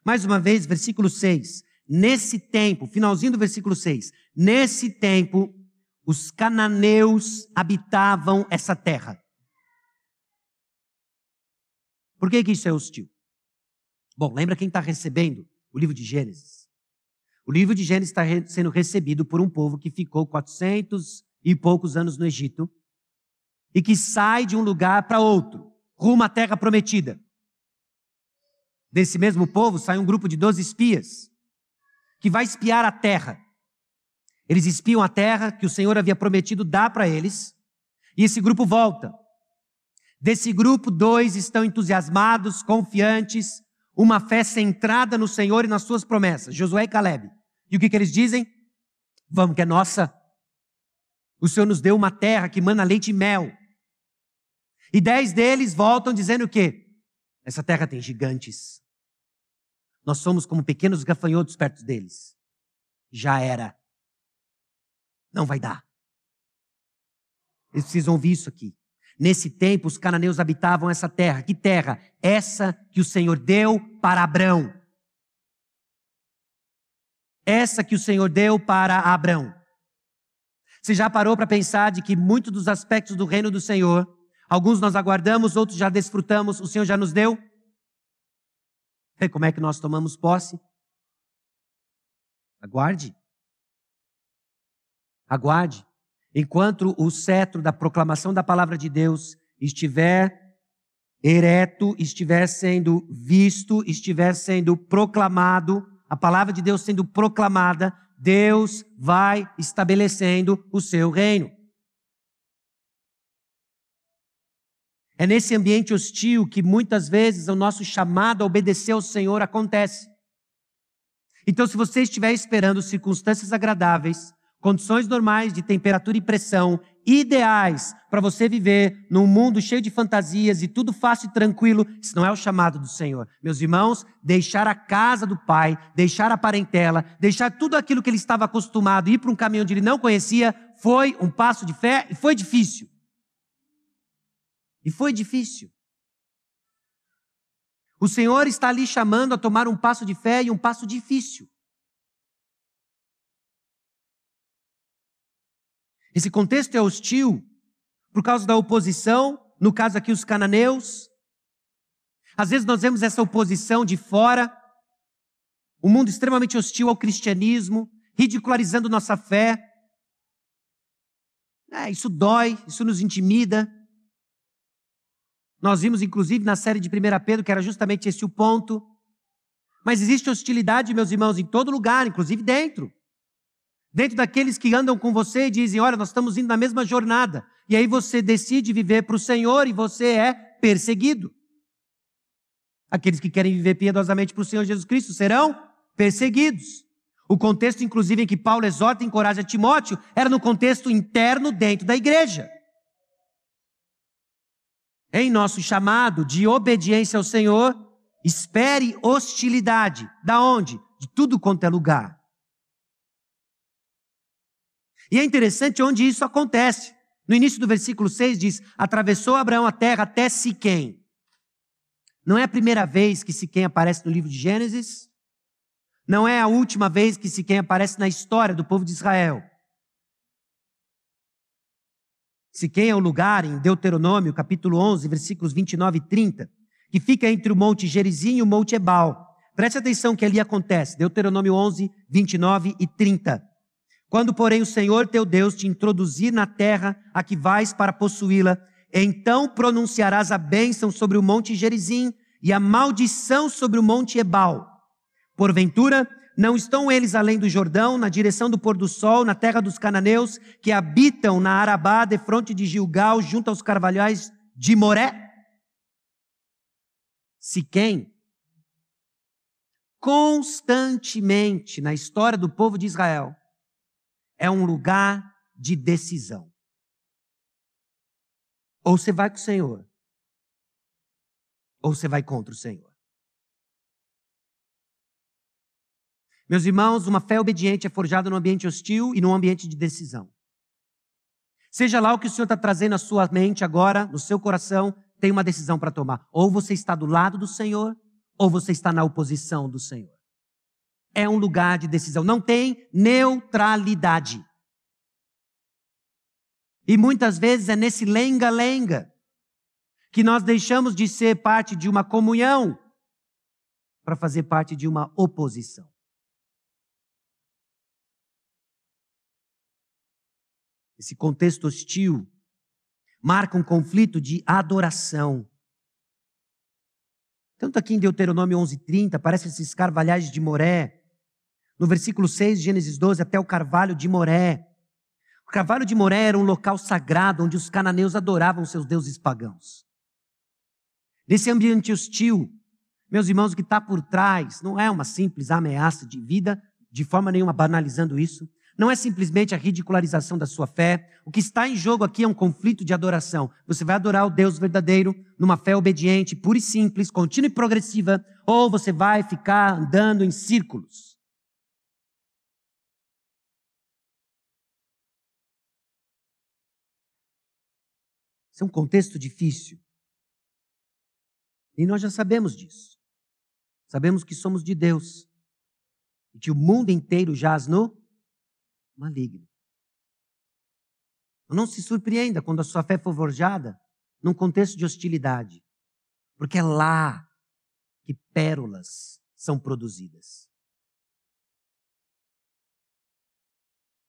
Mais uma vez, versículo 6. Nesse tempo, finalzinho do versículo 6. Nesse tempo, os cananeus habitavam essa terra. Por que, que isso é hostil? Bom, lembra quem está recebendo o livro de Gênesis? O livro de Gênesis está sendo recebido por um povo que ficou 400 e poucos anos no Egito e que sai de um lugar para outro, rumo à terra prometida. Desse mesmo povo sai um grupo de 12 espias que vai espiar a terra. Eles espiam a terra que o Senhor havia prometido dar para eles, e esse grupo volta. Desse grupo, dois estão entusiasmados, confiantes, uma fé centrada no Senhor e nas suas promessas, Josué e Caleb. E o que, que eles dizem? Vamos, que é nossa. O Senhor nos deu uma terra que mana leite e mel. E dez deles voltam dizendo o quê? Essa terra tem gigantes. Nós somos como pequenos gafanhotos perto deles. Já era. Não vai dar. Eles precisam ouvir isso aqui. Nesse tempo, os cananeus habitavam essa terra. Que terra? Essa que o Senhor deu para Abrão. Essa que o Senhor deu para Abrão. Você já parou para pensar de que muitos dos aspectos do reino do Senhor, alguns nós aguardamos, outros já desfrutamos, o Senhor já nos deu? E como é que nós tomamos posse? Aguarde. Aguarde. Enquanto o cetro da proclamação da palavra de Deus estiver ereto, estiver sendo visto, estiver sendo proclamado, a palavra de Deus sendo proclamada, Deus vai estabelecendo o seu reino. É nesse ambiente hostil que muitas vezes o nosso chamado a obedecer ao Senhor acontece. Então, se você estiver esperando circunstâncias agradáveis, condições normais de temperatura e pressão, ideais para você viver num mundo cheio de fantasias e tudo fácil e tranquilo, isso não é o chamado do Senhor. Meus irmãos, deixar a casa do pai, deixar a parentela, deixar tudo aquilo que ele estava acostumado, ir para um caminho onde ele não conhecia, foi um passo de fé e foi difícil. E foi difícil. O Senhor está ali chamando a tomar um passo de fé e um passo difícil. Esse contexto é hostil por causa da oposição, no caso aqui os cananeus. Às vezes nós vemos essa oposição de fora, um mundo extremamente hostil ao cristianismo, ridicularizando nossa fé. É, isso dói, isso nos intimida. Nós vimos, inclusive, na série de 1 Pedro, que era justamente esse o ponto. Mas existe hostilidade, meus irmãos, em todo lugar, inclusive dentro dentro daqueles que andam com você e dizem: Olha, nós estamos indo na mesma jornada. E aí você decide viver para o Senhor e você é perseguido. Aqueles que querem viver piedosamente para o Senhor Jesus Cristo serão perseguidos. O contexto, inclusive, em que Paulo exorta e encoraja Timóteo era no contexto interno dentro da igreja. Em nosso chamado de obediência ao Senhor, espere hostilidade. Da onde? De tudo quanto é lugar. E é interessante onde isso acontece. No início do versículo 6 diz: Atravessou Abraão a terra até Siquém. Não é a primeira vez que Siquém aparece no livro de Gênesis. Não é a última vez que Siquém aparece na história do povo de Israel. Siquém é o lugar em Deuteronômio, capítulo 11, versículos 29 e 30, que fica entre o monte Gerizim e o monte Ebal. Preste atenção que ali acontece. Deuteronômio 11, 29 e 30. Quando, porém, o Senhor teu Deus te introduzir na terra a que vais para possuí-la, então pronunciarás a bênção sobre o monte Gerizim e a maldição sobre o monte Ebal. Porventura, não estão eles além do Jordão, na direção do pôr do sol, na terra dos cananeus, que habitam na Arabá, de fronte de Gilgal, junto aos carvalhais de Moré? Siquém, constantemente na história do povo de Israel, é um lugar de decisão. Ou você vai com o Senhor, ou você vai contra o Senhor. Meus irmãos, uma fé obediente é forjada num ambiente hostil e num ambiente de decisão. Seja lá o que o Senhor está trazendo à sua mente agora, no seu coração, tem uma decisão para tomar. Ou você está do lado do Senhor, ou você está na oposição do Senhor é um lugar de decisão, não tem neutralidade. E muitas vezes é nesse lenga-lenga que nós deixamos de ser parte de uma comunhão para fazer parte de uma oposição. Esse contexto hostil marca um conflito de adoração. Tanto aqui em Deuteronômio 11:30, aparecem esses carvalhais de Moré, no versículo 6 de Gênesis 12, até o carvalho de Moré. O carvalho de Moré era um local sagrado onde os cananeus adoravam seus deuses pagãos. Nesse ambiente hostil, meus irmãos, o que está por trás não é uma simples ameaça de vida, de forma nenhuma banalizando isso. Não é simplesmente a ridicularização da sua fé. O que está em jogo aqui é um conflito de adoração. Você vai adorar o Deus verdadeiro numa fé obediente, pura e simples, contínua e progressiva, ou você vai ficar andando em círculos. É um contexto difícil. E nós já sabemos disso. Sabemos que somos de Deus e que o mundo inteiro jaz no maligno. Não se surpreenda quando a sua fé for forjada num contexto de hostilidade, porque é lá que pérolas são produzidas.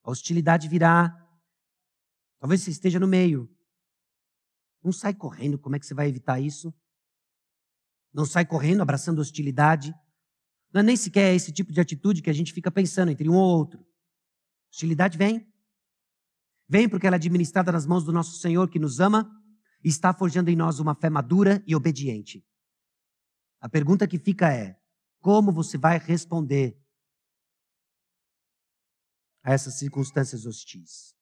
A hostilidade virá. Talvez você esteja no meio. Não sai correndo, como é que você vai evitar isso? Não sai correndo abraçando hostilidade. Não é nem sequer esse tipo de atitude que a gente fica pensando entre um ou outro. Hostilidade vem. Vem porque ela é administrada nas mãos do nosso Senhor que nos ama e está forjando em nós uma fé madura e obediente. A pergunta que fica é: como você vai responder a essas circunstâncias hostis?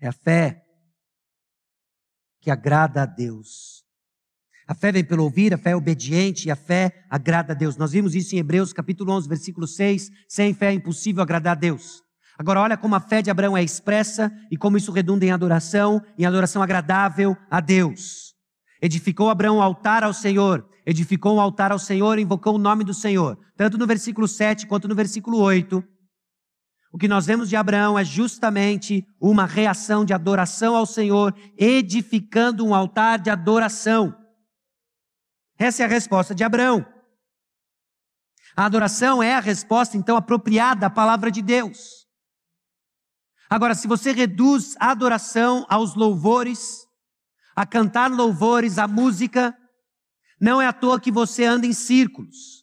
É a fé que agrada a Deus. A fé vem pelo ouvir, a fé é obediente e a fé agrada a Deus. Nós vimos isso em Hebreus capítulo 11, versículo 6. Sem fé é impossível agradar a Deus. Agora olha como a fé de Abraão é expressa e como isso redunda em adoração, em adoração agradável a Deus. Edificou Abraão um altar ao Senhor, edificou um altar ao Senhor, invocou o nome do Senhor. Tanto no versículo 7 quanto no versículo 8. O que nós vemos de Abraão é justamente uma reação de adoração ao Senhor, edificando um altar de adoração. Essa é a resposta de Abraão. A adoração é a resposta, então, apropriada à palavra de Deus. Agora, se você reduz a adoração aos louvores, a cantar louvores, a música, não é à toa que você anda em círculos.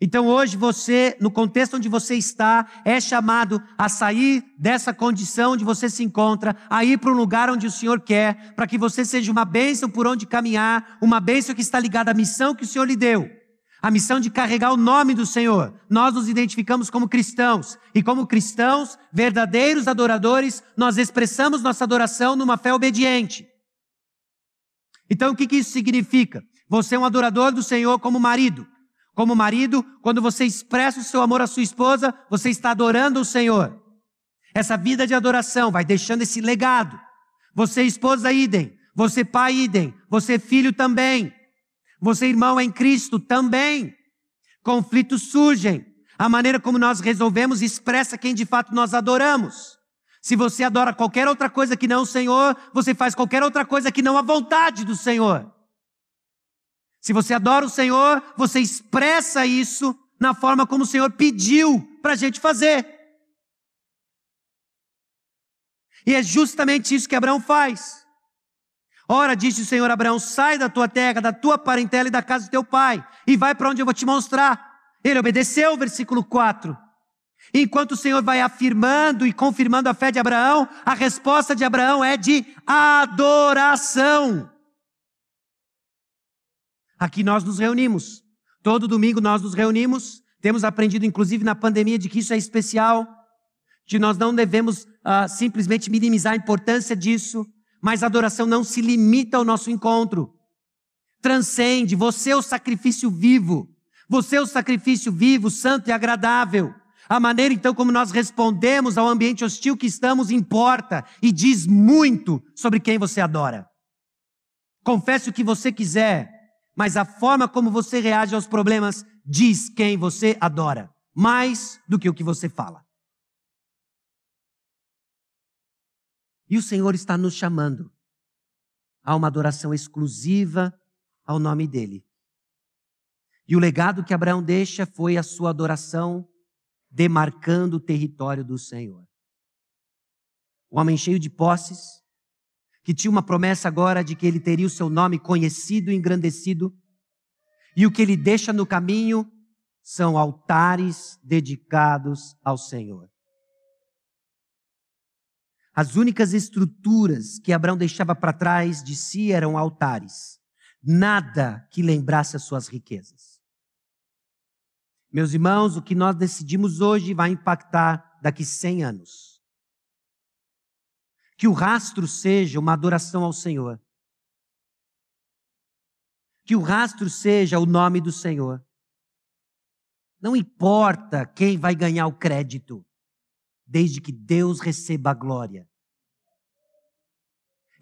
Então hoje você, no contexto onde você está, é chamado a sair dessa condição onde você se encontra, a ir para um lugar onde o Senhor quer, para que você seja uma bênção por onde caminhar, uma bênção que está ligada à missão que o Senhor lhe deu. A missão de carregar o nome do Senhor. Nós nos identificamos como cristãos. E como cristãos, verdadeiros adoradores, nós expressamos nossa adoração numa fé obediente. Então o que, que isso significa? Você é um adorador do Senhor como marido. Como marido, quando você expressa o seu amor à sua esposa, você está adorando o Senhor. Essa vida de adoração vai deixando esse legado. Você esposa idem, você pai idem, você filho também. Você irmão em Cristo também. Conflitos surgem. A maneira como nós resolvemos expressa quem de fato nós adoramos. Se você adora qualquer outra coisa que não o Senhor, você faz qualquer outra coisa que não a vontade do Senhor. Se você adora o Senhor, você expressa isso na forma como o Senhor pediu para a gente fazer. E é justamente isso que Abraão faz. Ora, disse o Senhor Abraão: sai da tua terra, da tua parentela e da casa do teu pai, e vai para onde eu vou te mostrar. Ele obedeceu, versículo 4. Enquanto o Senhor vai afirmando e confirmando a fé de Abraão, a resposta de Abraão é de adoração. Aqui nós nos reunimos. Todo domingo nós nos reunimos. Temos aprendido, inclusive na pandemia, de que isso é especial, de nós não devemos uh, simplesmente minimizar a importância disso, mas a adoração não se limita ao nosso encontro. Transcende. Você é o sacrifício vivo. Você é o sacrifício vivo, santo e agradável. A maneira então como nós respondemos ao ambiente hostil que estamos importa e diz muito sobre quem você adora. Confesse o que você quiser, mas a forma como você reage aos problemas diz quem você adora, mais do que o que você fala. E o Senhor está nos chamando a uma adoração exclusiva ao nome dele. E o legado que Abraão deixa foi a sua adoração demarcando o território do Senhor. O homem cheio de posses, que tinha uma promessa agora de que ele teria o seu nome conhecido e engrandecido. E o que ele deixa no caminho são altares dedicados ao Senhor. As únicas estruturas que Abraão deixava para trás de si eram altares, nada que lembrasse as suas riquezas. Meus irmãos, o que nós decidimos hoje vai impactar daqui 100 anos. Que o rastro seja uma adoração ao Senhor. Que o rastro seja o nome do Senhor. Não importa quem vai ganhar o crédito, desde que Deus receba a glória.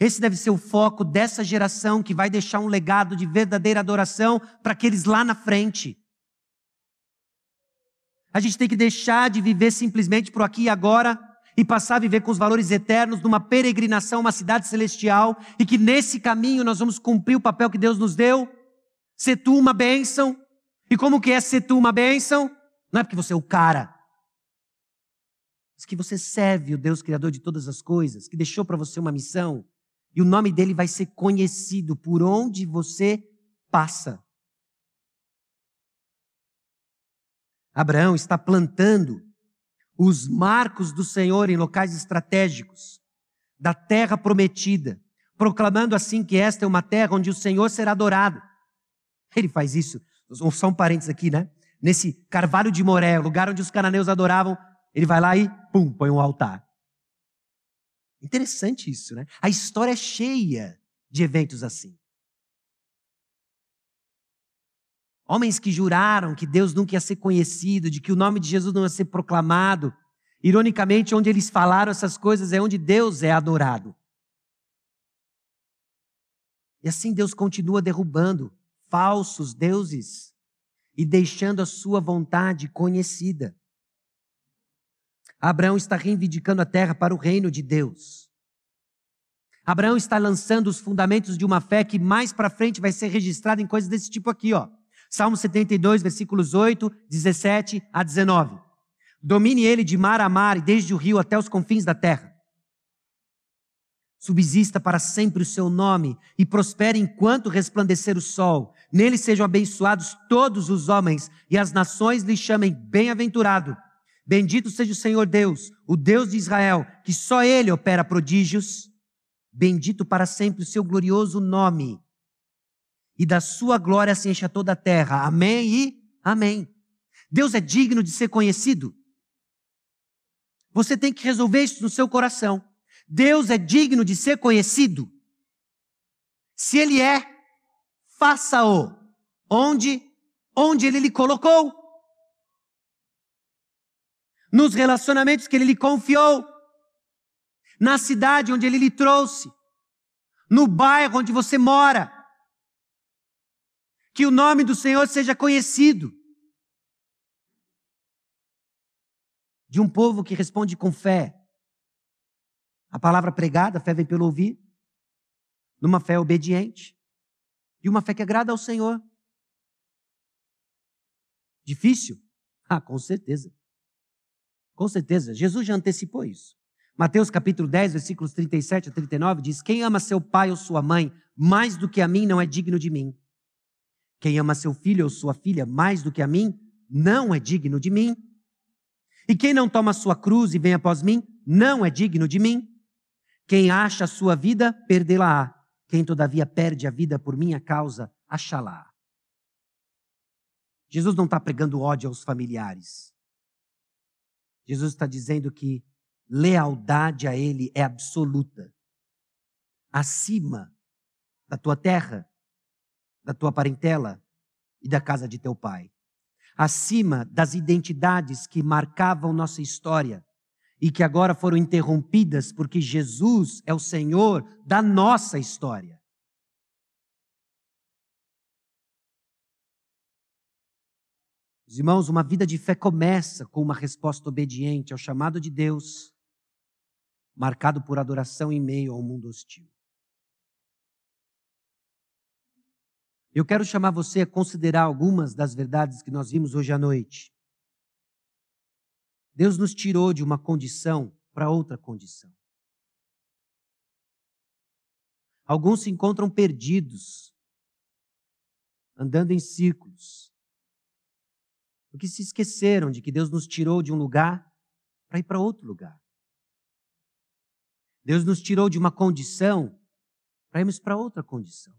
Esse deve ser o foco dessa geração que vai deixar um legado de verdadeira adoração para aqueles lá na frente. A gente tem que deixar de viver simplesmente por aqui e agora e passar a viver com os valores eternos numa peregrinação uma cidade celestial e que nesse caminho nós vamos cumprir o papel que Deus nos deu? Ser tu uma bênção. E como que é ser tu uma bênção? Não é porque você é o cara. Mas que você serve o Deus Criador de todas as coisas, que deixou para você uma missão, e o nome dele vai ser conhecido por onde você passa. Abraão está plantando os marcos do Senhor em locais estratégicos da terra prometida, proclamando assim que esta é uma terra onde o Senhor será adorado. Ele faz isso, só um parênteses aqui, né? Nesse carvalho de Moré, lugar onde os cananeus adoravam, ele vai lá e, pum, põe um altar. Interessante isso, né? A história é cheia de eventos assim. Homens que juraram que Deus nunca ia ser conhecido, de que o nome de Jesus não ia ser proclamado. Ironicamente, onde eles falaram essas coisas é onde Deus é adorado. E assim Deus continua derrubando falsos deuses e deixando a sua vontade conhecida. Abraão está reivindicando a terra para o reino de Deus. Abraão está lançando os fundamentos de uma fé que mais para frente vai ser registrada em coisas desse tipo aqui, ó. Salmo 72, versículos 8, 17 a 19. Domine ele de mar a mar e desde o rio até os confins da terra. Subsista para sempre o seu nome e prospere enquanto resplandecer o sol. Nele sejam abençoados todos os homens e as nações lhe chamem bem-aventurado. Bendito seja o Senhor Deus, o Deus de Israel, que só ele opera prodígios. Bendito para sempre o seu glorioso nome e da sua glória se encha toda a terra. Amém e amém. Deus é digno de ser conhecido. Você tem que resolver isso no seu coração. Deus é digno de ser conhecido. Se ele é, faça-o. Onde? Onde ele lhe colocou. Nos relacionamentos que ele lhe confiou. Na cidade onde ele lhe trouxe. No bairro onde você mora que o nome do Senhor seja conhecido. De um povo que responde com fé. A palavra pregada, a fé vem pelo ouvir, numa fé obediente e uma fé que agrada ao Senhor. Difícil? (laughs) Ah, com certeza. Com certeza. Jesus já antecipou isso. Mateus capítulo 10, versículos 37 a 39 diz: Quem ama seu pai ou sua mãe mais do que a mim não é digno de mim. Quem ama seu filho ou sua filha mais do que a mim, não é digno de mim. E quem não toma sua cruz e vem após mim, não é digno de mim. Quem acha a sua vida, perdê-la-á. Quem todavia perde a vida por minha causa, achá-la. Jesus não está pregando ódio aos familiares. Jesus está dizendo que lealdade a Ele é absoluta. Acima da tua terra, da tua parentela e da casa de teu pai. Acima das identidades que marcavam nossa história e que agora foram interrompidas porque Jesus é o Senhor da nossa história. Os irmãos, uma vida de fé começa com uma resposta obediente ao chamado de Deus, marcado por adoração em meio ao mundo hostil. Eu quero chamar você a considerar algumas das verdades que nós vimos hoje à noite. Deus nos tirou de uma condição para outra condição. Alguns se encontram perdidos, andando em círculos, porque se esqueceram de que Deus nos tirou de um lugar para ir para outro lugar. Deus nos tirou de uma condição para irmos para outra condição.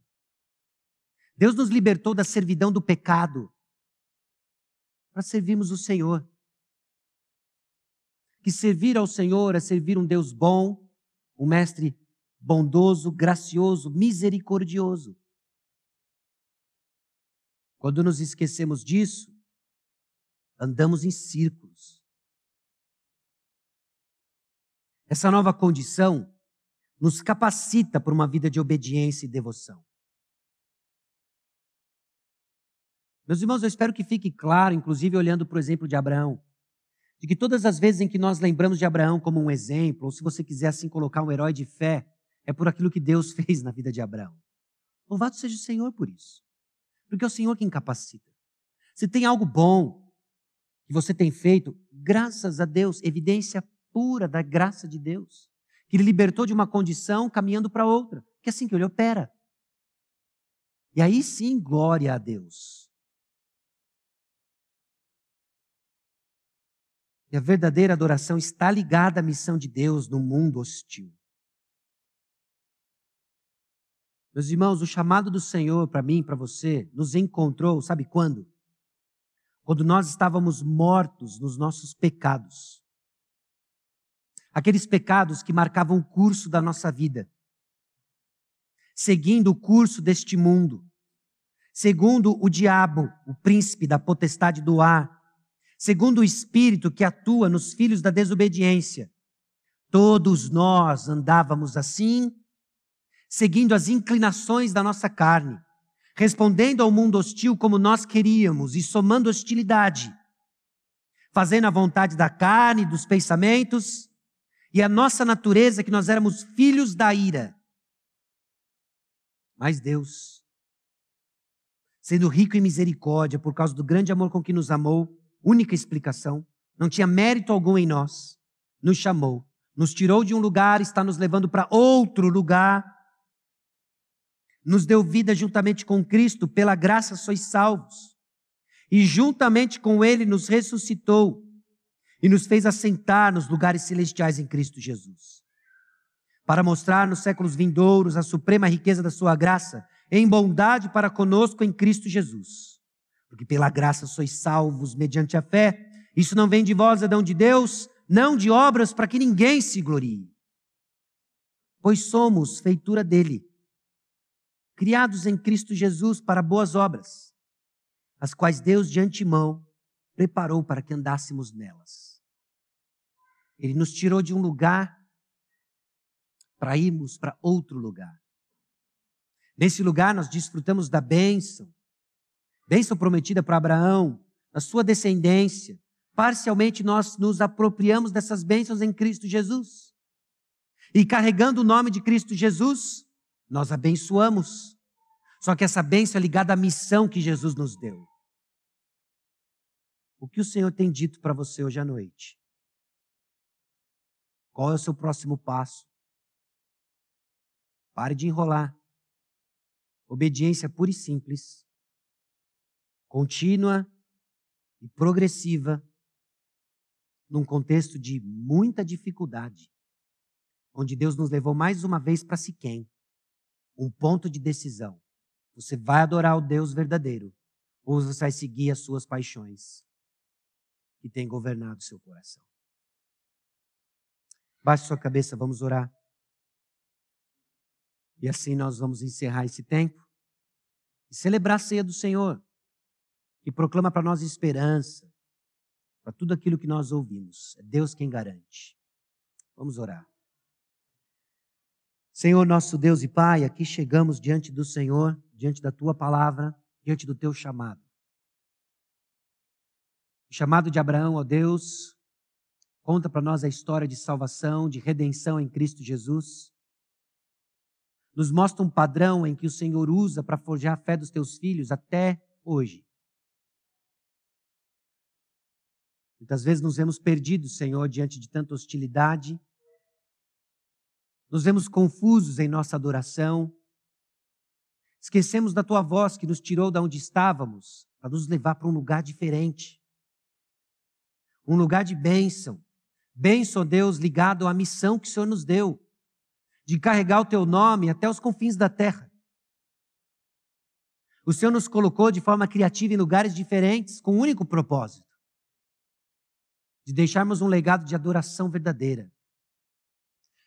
Deus nos libertou da servidão do pecado para servirmos o Senhor. Que servir ao Senhor é servir um Deus bom, um mestre bondoso, gracioso, misericordioso. Quando nos esquecemos disso, andamos em círculos. Essa nova condição nos capacita para uma vida de obediência e devoção. Meus irmãos, eu espero que fique claro, inclusive olhando para o exemplo de Abraão, de que todas as vezes em que nós lembramos de Abraão como um exemplo, ou se você quiser assim colocar um herói de fé, é por aquilo que Deus (laughs) fez na vida de Abraão. Louvado seja o Senhor por isso. Porque é o Senhor quem capacita. Se tem algo bom que você tem feito, graças a Deus, evidência pura da graça de Deus, que Ele libertou de uma condição caminhando para outra, que é assim que Ele opera. E aí sim, glória a Deus. E a verdadeira adoração está ligada à missão de Deus no mundo hostil. Meus irmãos, o chamado do Senhor para mim, para você, nos encontrou, sabe quando? Quando nós estávamos mortos nos nossos pecados. Aqueles pecados que marcavam o curso da nossa vida. Seguindo o curso deste mundo. Segundo o diabo, o príncipe da potestade do ar. Segundo o espírito que atua nos filhos da desobediência. Todos nós andávamos assim seguindo as inclinações da nossa carne, respondendo ao mundo hostil como nós queríamos e somando hostilidade, fazendo a vontade da carne, dos pensamentos e a nossa natureza que nós éramos filhos da ira. Mas Deus, sendo rico em misericórdia por causa do grande amor com que nos amou, única explicação, não tinha mérito algum em nós, nos chamou, nos tirou de um lugar, está nos levando para outro lugar nos deu vida juntamente com Cristo, pela graça sois salvos. E juntamente com Ele nos ressuscitou e nos fez assentar nos lugares celestiais em Cristo Jesus. Para mostrar nos séculos vindouros a suprema riqueza da Sua graça, em bondade para conosco em Cristo Jesus. Porque pela graça sois salvos mediante a fé. Isso não vem de vós, é dom de Deus, não de obras para que ninguém se glorie. Pois somos feitura dele criados em Cristo Jesus para boas obras, as quais Deus de antemão preparou para que andássemos nelas. Ele nos tirou de um lugar para irmos para outro lugar. Nesse lugar nós desfrutamos da bênção, bênção prometida para Abraão, a sua descendência. Parcialmente nós nos apropriamos dessas bênçãos em Cristo Jesus. E carregando o nome de Cristo Jesus, nós abençoamos. Só que essa bênção é ligada à missão que Jesus nos deu. O que o Senhor tem dito para você hoje à noite? Qual é o seu próximo passo? Pare de enrolar. Obediência pura e simples, contínua e progressiva, num contexto de muita dificuldade, onde Deus nos levou mais uma vez para Siquém um ponto de decisão. Você vai adorar o Deus verdadeiro ou você vai seguir as suas paixões que têm governado seu coração. Baixe sua cabeça, vamos orar. E assim nós vamos encerrar esse tempo e celebrar a ceia do Senhor, que proclama para nós esperança, para tudo aquilo que nós ouvimos. É Deus quem garante. Vamos orar. Senhor nosso Deus e Pai, aqui chegamos diante do Senhor, diante da tua palavra, diante do teu chamado. O chamado de Abraão, ó Deus, conta para nós a história de salvação, de redenção em Cristo Jesus. Nos mostra um padrão em que o Senhor usa para forjar a fé dos teus filhos até hoje. Muitas vezes nos vemos perdidos, Senhor, diante de tanta hostilidade, nos vemos confusos em nossa adoração. Esquecemos da tua voz que nos tirou da onde estávamos para nos levar para um lugar diferente. Um lugar de bênção. Bênção, Deus, ligado à missão que o Senhor nos deu de carregar o teu nome até os confins da terra. O Senhor nos colocou de forma criativa em lugares diferentes com um único propósito: de deixarmos um legado de adoração verdadeira.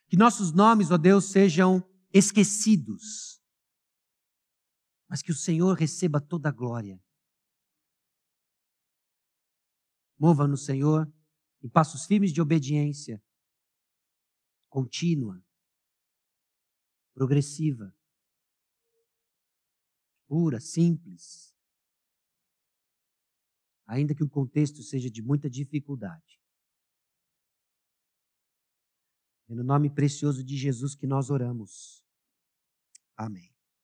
Que nossos nomes, ó Deus, sejam esquecidos, mas que o Senhor receba toda a glória. Mova-nos, Senhor, em passos firmes de obediência, contínua, progressiva, pura, simples, ainda que o contexto seja de muita dificuldade. É no nome precioso de Jesus que nós oramos. Amém.